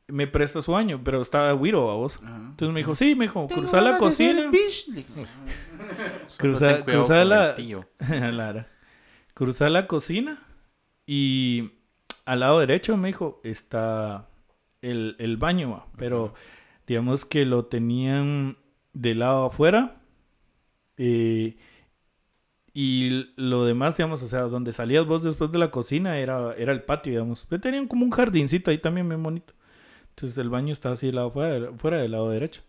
[SPEAKER 3] me presta su baño, pero estaba Wiro a vos.
[SPEAKER 1] Ajá.
[SPEAKER 3] Entonces me dijo, sí, me dijo,
[SPEAKER 1] Tengo (laughs)
[SPEAKER 3] cruza la cocina.
[SPEAKER 2] Solo
[SPEAKER 3] Cruza- la-. Lara. Cruza la cocina y al lado derecho me dijo está el, el baño, va, pero digamos que lo tenían del lado afuera Eh, y lo demás, digamos, o sea, donde salías vos después de la cocina era, era el patio, digamos. Pero tenían como un jardincito ahí también bien bonito. Entonces el baño estaba así del lado fuera, fuera del lado derecho.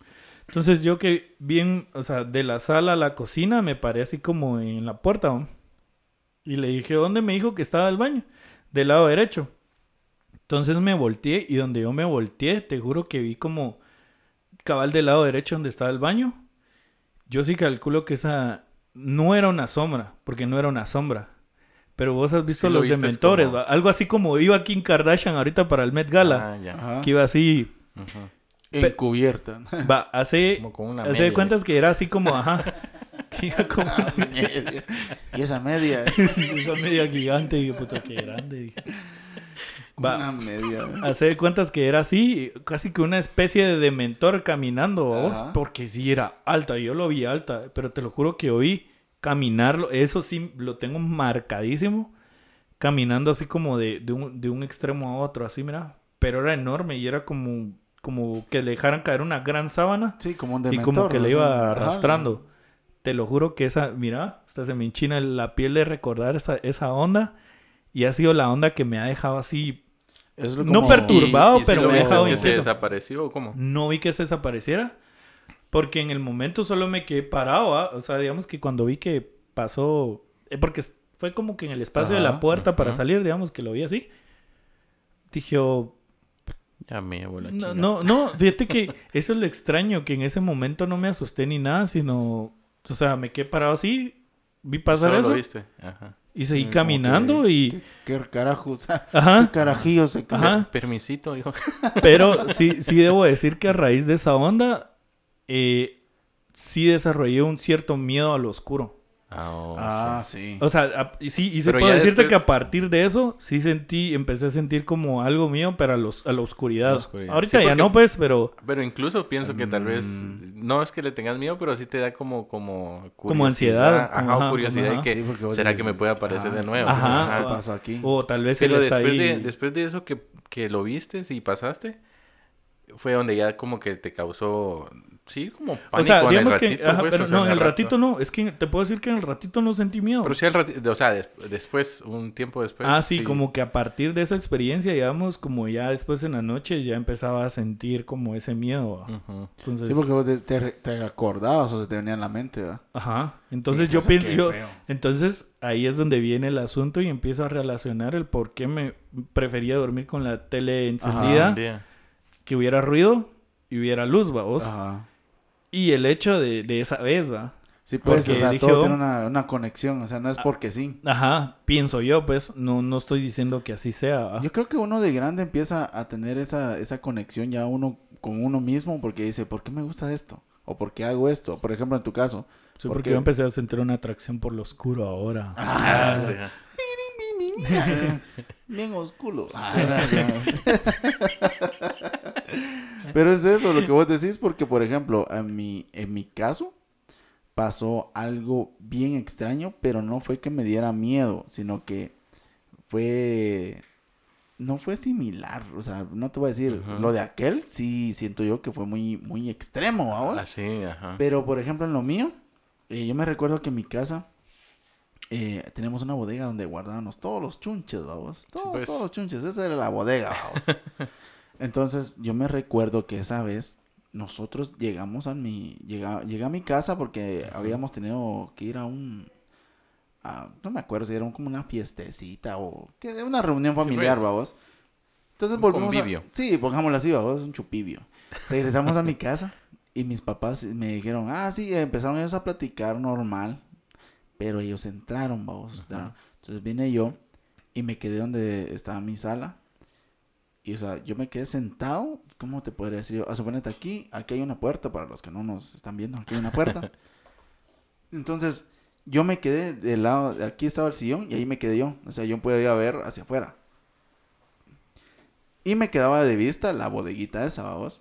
[SPEAKER 3] Entonces yo que bien, o sea, de la sala a la cocina me paré así como en la puerta. ¿no? Y le dije, ¿dónde me dijo que estaba el baño? Del lado derecho. Entonces me volteé y donde yo me volteé, te juro que vi como cabal del lado derecho donde estaba el baño. Yo sí calculo que esa no era una sombra, porque no era una sombra. Pero vos has visto
[SPEAKER 2] Sí lo
[SPEAKER 3] los
[SPEAKER 2] vistes
[SPEAKER 3] dementores, algo así como iba Kim Kardashian ahorita para el Met Gala,
[SPEAKER 2] Ah.
[SPEAKER 1] Ajá.
[SPEAKER 3] que iba así,
[SPEAKER 2] Ujú.
[SPEAKER 1] Encubierta.
[SPEAKER 3] va, hace,
[SPEAKER 2] Como con una
[SPEAKER 3] hace
[SPEAKER 2] media.
[SPEAKER 3] de cuentas que era así como, ajá, (laughs) que iba como
[SPEAKER 1] y esa media. (laughs)
[SPEAKER 3] esa media gigante, y dije, puta, qué grande, dije. Va,
[SPEAKER 1] Una media. (laughs)
[SPEAKER 3] Hace de cuentas que era así, casi que una especie de dementor caminando, ¿va vos, porque sí era alta, yo lo vi alta, pero te lo juro que oí caminarlo, eso sí lo tengo marcadísimo, caminando así como de, de, un, de un extremo a otro, así, mira, pero era enorme y era como, como que le dejaran caer una gran sábana
[SPEAKER 1] Sí, como un
[SPEAKER 3] y
[SPEAKER 1] dementor.
[SPEAKER 3] como que le iba arrastrando. Te lo juro que esa, mira, hasta se me enchina la piel de recordar esa, esa onda y ha sido la onda que me ha dejado así
[SPEAKER 1] es
[SPEAKER 3] No
[SPEAKER 1] como-
[SPEAKER 3] pertur- turbado,
[SPEAKER 2] ¿Y- y si
[SPEAKER 3] pero
[SPEAKER 2] lo
[SPEAKER 3] me ha dejado
[SPEAKER 2] que se desapareció o cómo?
[SPEAKER 3] no vi que se desapareciera. Porque en el momento solo me quedé parado. ¿ah? O sea, digamos que cuando vi que pasó. eh, porque fue como que en el espacio de la
[SPEAKER 1] Ajá,
[SPEAKER 3] puerta para salir, digamos que lo vi así. Dije, oh,
[SPEAKER 2] Ya me
[SPEAKER 3] no, no, no, fíjate que eso es lo extraño, que en ese momento no me asusté ni nada, sino. O sea, me quedé parado así, vi pasar
[SPEAKER 2] Solo
[SPEAKER 3] eso
[SPEAKER 2] lo viste. Ajá.
[SPEAKER 3] Y seguí
[SPEAKER 1] Como
[SPEAKER 3] caminando
[SPEAKER 1] que-
[SPEAKER 3] y.
[SPEAKER 1] ¿Qué, qué carajos? (laughs) ¿Qué
[SPEAKER 3] Ajá.
[SPEAKER 1] carajillos se
[SPEAKER 3] Ajá.
[SPEAKER 2] Permisito, dijo. (laughs)
[SPEAKER 3] Pero sí, sí debo decir que a raíz de esa onda, eh, sí desarrollé un cierto miedo al oscuro.
[SPEAKER 2] Ah, oh,
[SPEAKER 1] Ah,
[SPEAKER 2] sí.
[SPEAKER 1] sí.
[SPEAKER 3] O sea, a- y sí, y puede
[SPEAKER 2] ya
[SPEAKER 3] decirte
[SPEAKER 2] después-
[SPEAKER 3] que a partir de eso, sí sentí, empecé a sentir como algo mío, pero a, los, a la oscuridad.
[SPEAKER 2] A la oscuridad.
[SPEAKER 3] Ahorita
[SPEAKER 2] Sí,
[SPEAKER 3] ya no, pues, pero
[SPEAKER 2] Pero incluso pienso que tal vez,
[SPEAKER 1] Mm.
[SPEAKER 2] no es que le tengas miedo, pero sí te da como, como
[SPEAKER 3] Como ansiedad,
[SPEAKER 2] Ajá,
[SPEAKER 3] ajá,
[SPEAKER 2] curiosidad
[SPEAKER 3] como,
[SPEAKER 2] y
[SPEAKER 3] ajá.
[SPEAKER 2] que
[SPEAKER 1] Sí,
[SPEAKER 2] será
[SPEAKER 1] dices,
[SPEAKER 2] que me puede aparecer
[SPEAKER 1] ah,
[SPEAKER 2] de nuevo.
[SPEAKER 3] Ajá.
[SPEAKER 1] ¿Qué
[SPEAKER 3] Ah.
[SPEAKER 1] pasó aquí?
[SPEAKER 3] o tal vez
[SPEAKER 2] Pero
[SPEAKER 3] él está
[SPEAKER 2] después,
[SPEAKER 3] ahí.
[SPEAKER 2] de, después de eso que, que lo viste y pasaste, fue donde ya como que te causó, sí, como pánico
[SPEAKER 3] o sea,
[SPEAKER 2] en el
[SPEAKER 3] digamos que,
[SPEAKER 2] ratito,
[SPEAKER 3] ajá,
[SPEAKER 2] pues,
[SPEAKER 3] pero
[SPEAKER 2] o sea,
[SPEAKER 3] no, en el
[SPEAKER 2] rato.
[SPEAKER 3] ratito no, es que te puedo decir que en el ratito no sentí miedo.
[SPEAKER 2] Pero sí al ratito, o sea, des- después, un tiempo después.
[SPEAKER 3] ah, sí, como que a partir de esa experiencia, digamos, como ya después en la noche ya empezaba a sentir como ese miedo. Entonces,
[SPEAKER 1] Sí, porque vos te, te- acordabas o se te venía en la mente, ¿verdad?
[SPEAKER 3] Ajá. Entonces
[SPEAKER 1] Sí,
[SPEAKER 3] yo pienso, yo,
[SPEAKER 1] feo.
[SPEAKER 3] entonces ahí es donde viene el asunto y empiezo a relacionar el por qué me prefería dormir con la tele encendida,
[SPEAKER 2] Un día.
[SPEAKER 3] Que hubiera ruido y hubiera luz, va vos.
[SPEAKER 1] Ajá.
[SPEAKER 3] Y el hecho de, de esa vez, va.
[SPEAKER 1] Sí, pues,
[SPEAKER 3] Porque
[SPEAKER 1] o sea,
[SPEAKER 3] dije,
[SPEAKER 1] todo
[SPEAKER 3] oh.
[SPEAKER 1] tiene una, una conexión, o sea, no es porque sí.
[SPEAKER 3] Ajá, pienso yo, pues, no, no estoy diciendo que así sea. ¿va?
[SPEAKER 1] Yo creo que uno de grande empieza a tener esa, esa conexión ya uno con uno mismo porque dice, ¿por qué me gusta esto? ¿O por qué hago esto? Por ejemplo, en tu caso.
[SPEAKER 3] Sí,
[SPEAKER 1] ¿por
[SPEAKER 3] porque yo empecé a sentir una atracción por lo oscuro ahora.
[SPEAKER 2] Ah, sí. (laughs)
[SPEAKER 1] Bien oscuro. (laughs) Pero es eso lo que vos decís porque, por ejemplo, en mi, en mi caso pasó algo bien extraño, pero no fue que me diera miedo, sino que fue... No fue similar, o sea, no te voy a decir, lo de aquel sí siento yo que fue muy, muy extremo, ¿vamos?
[SPEAKER 2] Ah, sí, ajá.
[SPEAKER 1] Pero, por ejemplo, en lo mío, eh, yo me recuerdo que en mi casa eh, tenemos una bodega donde guardábamos todos los chunches, vamos. Todos,
[SPEAKER 2] pues.
[SPEAKER 1] todos los chunches. Esa era la bodega, vamos. (laughs) Entonces, yo me recuerdo que esa vez nosotros llegamos a mi... Llega, llegué a mi casa porque habíamos tenido que ir a un... a- no me acuerdo si era un- como una fiestecita o... que una reunión familiar,
[SPEAKER 2] pues.
[SPEAKER 1] vamos. Entonces
[SPEAKER 2] Un
[SPEAKER 1] volvimos a-
[SPEAKER 2] convivio.
[SPEAKER 1] Sí, pongámoslo así, vamos, un chupivio. Regresamos a mi casa y mis papás me dijeron, ah, sí, empezaron ellos a platicar normal, pero ellos entraron, vamos. entraron. Entonces vine yo y me quedé donde estaba mi sala. Y, o sea, yo me quedé sentado, ¿cómo te podría decir yo? A suponete aquí, aquí hay una puerta, para los que no nos están viendo, aquí hay una puerta. (laughs) Entonces, yo me quedé del lado, aquí estaba el sillón y ahí me quedé yo. O sea, yo podía ver hacia afuera. Y me quedaba de vista la bodeguita esa, vamos.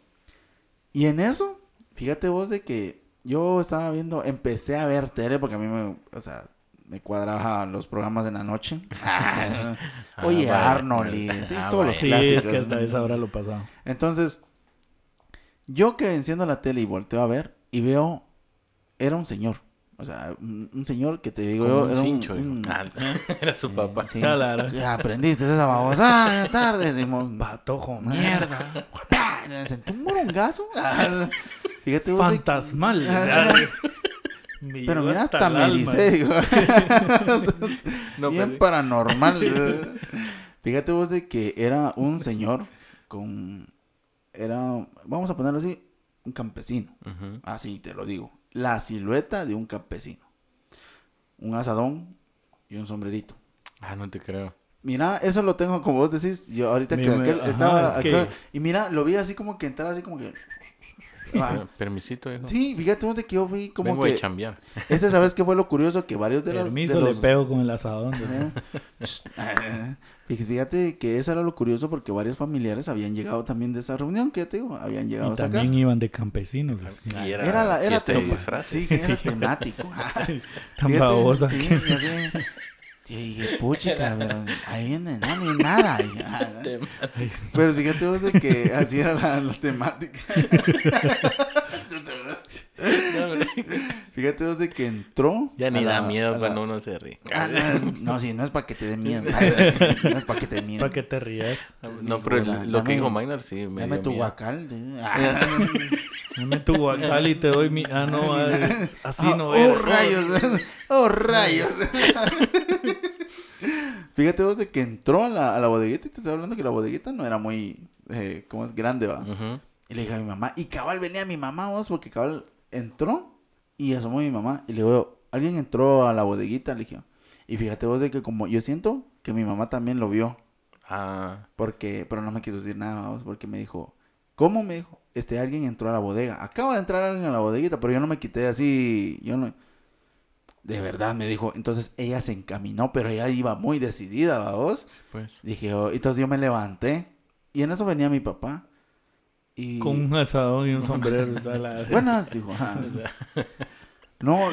[SPEAKER 1] Y en eso, fíjate vos de que yo estaba viendo, empecé a ver tele porque a mí me, o sea, me cuadraban los programas de la noche. (laughs) Oye,
[SPEAKER 2] Ah.
[SPEAKER 1] Arnold y sí,
[SPEAKER 2] Ah,
[SPEAKER 1] todos los
[SPEAKER 2] vaya.
[SPEAKER 3] Sí,
[SPEAKER 1] clásicos.
[SPEAKER 3] es que hasta esa hora lo pasaba.
[SPEAKER 1] Entonces, yo que enciendo la tele y volteo a ver y veo, era un señor, O sea, un, un señor que te digo
[SPEAKER 2] Como
[SPEAKER 1] yo,
[SPEAKER 2] un
[SPEAKER 1] era
[SPEAKER 2] cincho.
[SPEAKER 1] un-
[SPEAKER 2] Ah, (laughs) era su papá.
[SPEAKER 1] Sí.
[SPEAKER 3] Claro.
[SPEAKER 1] Ya aprendiste esa babosa. Buenas tardes, Simón.
[SPEAKER 3] Patojo, mierda.
[SPEAKER 1] ¡Pah! Me sentí un morongazo. (laughs) Fíjate vos de-
[SPEAKER 3] Fantasmal. (laughs) Me
[SPEAKER 1] Pero mira,
[SPEAKER 3] hasta
[SPEAKER 1] hasta me. (laughs)
[SPEAKER 2] No,
[SPEAKER 1] Bien paranormal. (laughs) Fíjate vos de que era un señor con... Era, vamos a ponerlo así, un campesino.
[SPEAKER 2] ujú.
[SPEAKER 1] Así te lo digo. La silueta de un campesino. Un asadón y un sombrerito.
[SPEAKER 2] Ah, no te creo.
[SPEAKER 1] Mira, eso lo tengo como vos decís. Yo ahorita
[SPEAKER 3] Me-
[SPEAKER 1] que
[SPEAKER 3] me-
[SPEAKER 1] aquel
[SPEAKER 3] ajá,
[SPEAKER 1] estaba
[SPEAKER 3] es que-
[SPEAKER 1] Y mira, lo vi así como que entrar así como que... Va.
[SPEAKER 2] Permisito, hijo.
[SPEAKER 1] Sí, fíjate vos de que yo vi como
[SPEAKER 2] Vengo
[SPEAKER 1] que...
[SPEAKER 2] a chambear.
[SPEAKER 1] Este, ¿sabes qué fue lo curioso? Que varios de los...
[SPEAKER 3] Permiso,
[SPEAKER 1] de
[SPEAKER 3] le
[SPEAKER 1] los-
[SPEAKER 3] pego con el asadón.
[SPEAKER 1] Eh, (laughs) Fíjate que eso era lo curioso porque varios familiares habían llegado también de esa reunión que te digo, habían llegado
[SPEAKER 3] Y
[SPEAKER 1] a esa
[SPEAKER 3] también
[SPEAKER 1] casa.
[SPEAKER 3] iban de campesinos. así.
[SPEAKER 2] Y
[SPEAKER 1] Era, la, era
[SPEAKER 2] de
[SPEAKER 1] tema-
[SPEAKER 2] disfraces.
[SPEAKER 1] Sí, era (laughs)
[SPEAKER 3] Sí.
[SPEAKER 1] temático.
[SPEAKER 3] Tan
[SPEAKER 1] Fíjate,
[SPEAKER 3] babosa.
[SPEAKER 1] Sí, yo sé. Sí, dije, puchica, pero ahí viene, no, ni nada. (laughs) Y, ah, Pero fíjate vos de que así era la, la temática. (laughs) (laughs) Fíjate vos de que entró.
[SPEAKER 2] Ya ni da miedo
[SPEAKER 1] la-
[SPEAKER 2] cuando uno se ríe.
[SPEAKER 1] Ah, no, sí, no es para que te dé miedo. (laughs) No es para que te miedo.
[SPEAKER 3] Para que te rías.
[SPEAKER 2] No, pero lo que dijo Maynard sí me
[SPEAKER 1] Dame
[SPEAKER 2] dio
[SPEAKER 1] tu
[SPEAKER 2] miedo.
[SPEAKER 1] guacal. Ah, (laughs)
[SPEAKER 3] Dame tu guacal y te doy mi... Ah, no, ah, así
[SPEAKER 1] ah,
[SPEAKER 3] no
[SPEAKER 1] oh,
[SPEAKER 3] era.
[SPEAKER 1] rayos. Oh, rayos. Fíjate vos de que entró a la, a la bodeguita y te estoy hablando que la bodeguita no era muy, eh, ¿cómo es? Grande, va. Y le dije a mi mamá, y cabal venía mi mamá vos, porque cabal entró y asomó mi mamá. Y le digo, alguien entró a la bodeguita, le dije. Y fíjate vos de que como yo siento que mi mamá también lo vio.
[SPEAKER 2] Ah,
[SPEAKER 1] Porque, pero no me quiso decir nada, vos, porque me dijo, ¿cómo me dijo? Este alguien entró a la bodega. Acaba de entrar alguien a la bodeguita, pero yo no me quité así, yo no. De verdad me dijo, entonces ella se encaminó, pero ella iba muy decidida, ¿va vos.
[SPEAKER 2] pues.
[SPEAKER 1] Dije, oh, entonces yo me levanté y en eso venía mi papá. Y
[SPEAKER 3] Con un asadón y un sombrero. la- (laughs)
[SPEAKER 1] buenas, dijo. ajá. (laughs) No,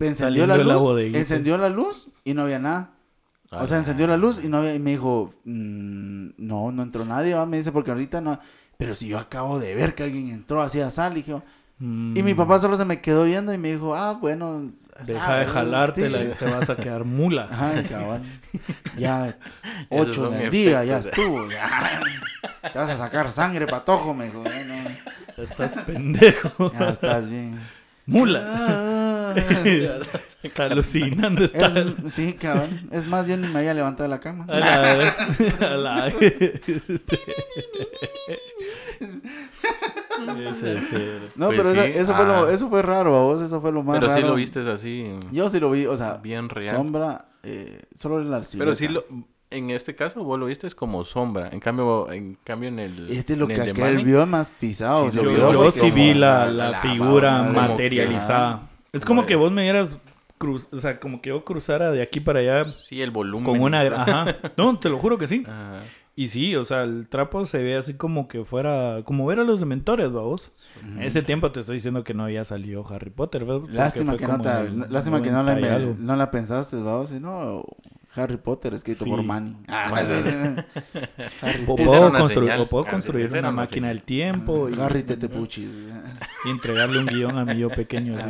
[SPEAKER 1] encendió la luz, encendió la luz y no había nada. O sea,
[SPEAKER 2] Ah,
[SPEAKER 1] encendió la luz y no había, y me dijo, "Mm, no, no entró nadie, ¿va? me dice, porque ahorita no, pero si yo acabo de ver que alguien entró, hacía sal, y dije,
[SPEAKER 3] Mm,
[SPEAKER 1] y mi papá solo se me quedó viendo y me dijo, ah, bueno,
[SPEAKER 3] Deja
[SPEAKER 1] ah,
[SPEAKER 3] de jalártela
[SPEAKER 1] sí".
[SPEAKER 3] y te vas a quedar mula. (laughs)
[SPEAKER 1] Ajá, y cabal, ya (laughs) ocho del día, ya estuvo, ya. te vas a sacar sangre, patojo, me dijo, "Ya no,
[SPEAKER 3] Estás pendejo. (laughs)
[SPEAKER 1] ya estás bien.
[SPEAKER 3] Mula.
[SPEAKER 1] Ah,
[SPEAKER 3] Está alucinando. Está...
[SPEAKER 1] es- sí, cabrón, es más, yo ni me había levantado de la cama.
[SPEAKER 3] A la... A la... Es (laughs)
[SPEAKER 1] No,
[SPEAKER 2] Pues
[SPEAKER 1] pero eso,
[SPEAKER 2] sí,
[SPEAKER 1] eso fue lo,
[SPEAKER 2] ah.
[SPEAKER 1] eso fue raro, a vos, eso fue lo más
[SPEAKER 2] Pero sí
[SPEAKER 1] raro.
[SPEAKER 2] lo viste así,
[SPEAKER 1] Yo sí lo vi, o sea,
[SPEAKER 2] bien real.
[SPEAKER 1] sombra, eh, solo en la silueta.
[SPEAKER 2] Pero sí lo... En este caso vos lo viste es como sombra. En cambio, en cambio en el...
[SPEAKER 1] Este lo
[SPEAKER 2] en
[SPEAKER 1] que aquel
[SPEAKER 2] Manny,
[SPEAKER 1] vio más pisado.
[SPEAKER 2] Sí, lo
[SPEAKER 3] Yo,
[SPEAKER 1] vio
[SPEAKER 3] yo
[SPEAKER 1] porque
[SPEAKER 3] sí vi la, la figura
[SPEAKER 1] que-
[SPEAKER 3] materializada. Es como que vos me dieras cruz, o sea, como que yo cruzara de aquí para allá
[SPEAKER 2] Sí, el volumen.
[SPEAKER 3] con una, ajá. No, te lo juro que sí.
[SPEAKER 2] Ajá.
[SPEAKER 3] Y sí, o sea, el trapo se ve así como que fuera, como ver a los dementores, vos. En ese tiempo te estoy diciendo que no había salido Harry Potter,
[SPEAKER 1] Lástima que no te, lástima que no la,
[SPEAKER 3] 90 y algo.
[SPEAKER 1] no la pensaste, vamos, sino Harry Potter escrito
[SPEAKER 3] Sí.
[SPEAKER 1] por Manny. (laughs) Harry,
[SPEAKER 3] O puedo,
[SPEAKER 2] señal.
[SPEAKER 3] o puedo
[SPEAKER 2] Ah,
[SPEAKER 3] construir una
[SPEAKER 2] una
[SPEAKER 3] máquina
[SPEAKER 2] señal.
[SPEAKER 3] del tiempo y,
[SPEAKER 1] Harry Tetepuchi.
[SPEAKER 3] y entregarle un guion a mi yo pequeño. así.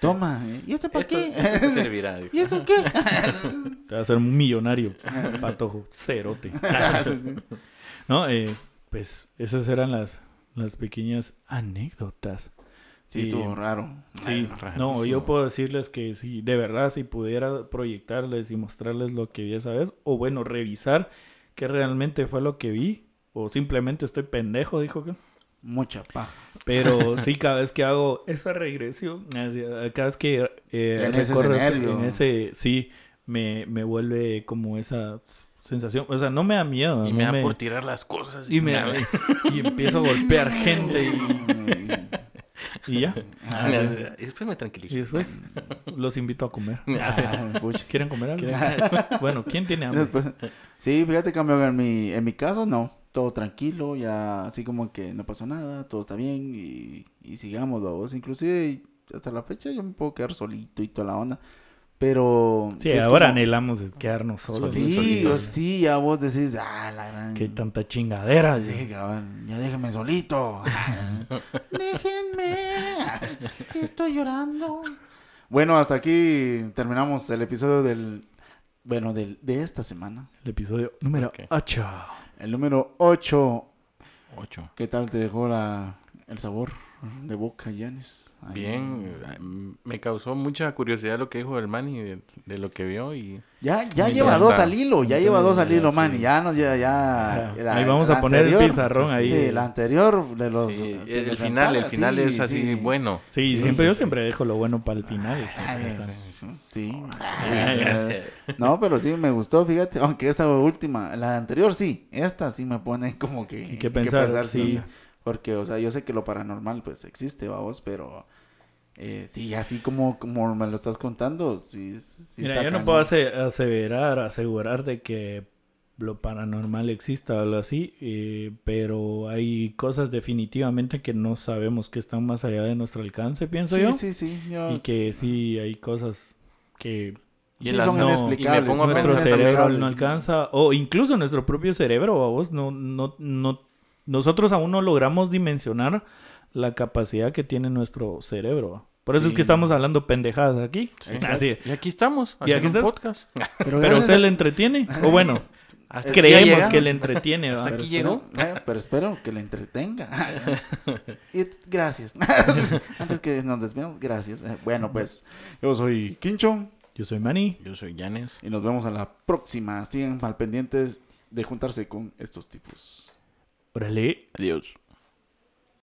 [SPEAKER 1] Toma, ¿eh? ¿y este para
[SPEAKER 2] Esto,
[SPEAKER 1] qué? (laughs)
[SPEAKER 2] esto servirá. (laughs)
[SPEAKER 1] ¿Y eso qué?
[SPEAKER 3] Te va a hacer un millonario. Patojo, cerote. no, eh, pues esas eran las, las pequeñas anécdotas.
[SPEAKER 1] Sí,
[SPEAKER 3] Y-
[SPEAKER 1] estuvo raro.
[SPEAKER 3] Sí, no, yo puedo decirles que sí, de verdad, si pudiera proyectarles y mostrarles lo que vi esa vez, o bueno, revisar qué realmente fue lo que vi, o simplemente estoy pendejo, dijo que.
[SPEAKER 1] Mucha paja.
[SPEAKER 3] Pero (laughs) sí, cada vez que hago esa regresión, cada vez que eh,
[SPEAKER 1] En ese
[SPEAKER 3] recorro ese-
[SPEAKER 1] nervio.
[SPEAKER 3] en ese, sí, me, me vuelve como esa sensación, o sea, no me da miedo.
[SPEAKER 2] Y
[SPEAKER 3] no
[SPEAKER 2] me da
[SPEAKER 3] me-
[SPEAKER 2] por tirar las cosas.
[SPEAKER 3] y, me, y empiezo a golpear (laughs) gente y, y ya. (laughs)
[SPEAKER 1] Ah,
[SPEAKER 2] Y después me tranquilizo.
[SPEAKER 3] Y después los invito a comer. (laughs)
[SPEAKER 1] Ah, pucha.
[SPEAKER 3] ¿Quieren comer algo? (laughs) bueno, ¿quién tiene hambre?
[SPEAKER 1] Después- sí, fíjate, cambio en mi, en mi caso, no. Todo tranquilo, ya así como que no pasó nada, todo está bien y, y sigamos, vos. Inclusive hasta la fecha yo me puedo quedar solito y toda la onda. Pero...
[SPEAKER 3] Sí, ahora
[SPEAKER 1] como-
[SPEAKER 3] anhelamos quedarnos solos.
[SPEAKER 1] Sí,
[SPEAKER 2] solitos.
[SPEAKER 1] o sí, ya vos decís, ah, la gran...
[SPEAKER 3] Que tanta chingadera.
[SPEAKER 1] Sí, cabrón, ya déjenme solito. (laughs) déjenme. Si estoy llorando. Bueno, hasta aquí terminamos el episodio del. Bueno, del, de esta semana.
[SPEAKER 3] El episodio número
[SPEAKER 2] Ok.
[SPEAKER 3] 8.
[SPEAKER 1] El número 8.
[SPEAKER 2] Ocho.
[SPEAKER 1] ¿Qué tal te dejó la, el sabor de boca, Yanis? Ahí.
[SPEAKER 2] Bien, eh, me causó mucha curiosidad lo que dijo el Manny de, de lo que vio y
[SPEAKER 1] Ya, ya
[SPEAKER 2] Y
[SPEAKER 1] lleva
[SPEAKER 2] ya
[SPEAKER 1] dos
[SPEAKER 2] está.
[SPEAKER 1] al hilo, ya lleva dos al hilo,
[SPEAKER 3] sí.
[SPEAKER 1] man. y Ya no, ya, ya.
[SPEAKER 3] Ajá. Ahí vamos a poner el pizarrón ahí.
[SPEAKER 1] Sí, la anterior de los.
[SPEAKER 2] Sí,
[SPEAKER 1] de
[SPEAKER 2] el
[SPEAKER 1] los
[SPEAKER 2] final, el final
[SPEAKER 1] sí,
[SPEAKER 2] es así
[SPEAKER 1] sí.
[SPEAKER 2] bueno.
[SPEAKER 3] Sí,
[SPEAKER 1] Sí,
[SPEAKER 3] siempre
[SPEAKER 1] sí,
[SPEAKER 3] yo
[SPEAKER 1] sí.
[SPEAKER 3] siempre dejo lo bueno para el final. sí,
[SPEAKER 1] Ay,
[SPEAKER 3] está-
[SPEAKER 1] sí. (laughs) No, pero sí me gustó, fíjate. Aunque esta última, la anterior sí. Esta sí me pone como que.
[SPEAKER 3] Hay que pensar, sí.
[SPEAKER 1] Porque, o sea, yo sé que lo paranormal pues existe, vamos, pero. eh, sí, así como, como me lo estás contando, sí. sí
[SPEAKER 3] Mira,
[SPEAKER 1] está
[SPEAKER 3] yo no puedo ase- aseverar, asegurar de que lo paranormal exista o algo así, eh, pero hay cosas definitivamente que no sabemos que están más allá de nuestro alcance, pienso
[SPEAKER 1] Sí,
[SPEAKER 3] yo.
[SPEAKER 1] sí, sí. yo-
[SPEAKER 3] Y que sí hay cosas que
[SPEAKER 2] Y
[SPEAKER 1] sí,
[SPEAKER 2] las-
[SPEAKER 1] son
[SPEAKER 3] no,
[SPEAKER 1] inexplicables.
[SPEAKER 2] y me pongo a
[SPEAKER 1] son
[SPEAKER 3] nuestro cerebro no alcanza, o incluso nuestro propio cerebro, vos no, no, no, nosotros aún no logramos dimensionar la capacidad que tiene nuestro cerebro. Por eso es que estamos hablando pendejadas aquí. (laughs) Así.
[SPEAKER 2] Y aquí estamos,
[SPEAKER 3] ¿Y aquí
[SPEAKER 2] un
[SPEAKER 3] estás?
[SPEAKER 2] podcast. (laughs)
[SPEAKER 1] Pero,
[SPEAKER 3] usted le entretiene. (laughs) O bueno,
[SPEAKER 2] Hasta
[SPEAKER 3] creemos que le entretiene.
[SPEAKER 2] Hasta
[SPEAKER 1] Pero
[SPEAKER 2] aquí
[SPEAKER 1] espero,
[SPEAKER 2] llegó.
[SPEAKER 1] eh, pero espero que le entretenga. y gracias. Antes que nos despidamos, gracias. Eh, bueno, pues yo soy Quincho
[SPEAKER 3] Yo soy Manny.
[SPEAKER 2] Yo soy Yanes.
[SPEAKER 1] y nos vemos a la próxima. Sigan mal pendientes de juntarse con estos tipos.
[SPEAKER 3] Órale.
[SPEAKER 2] Adiós.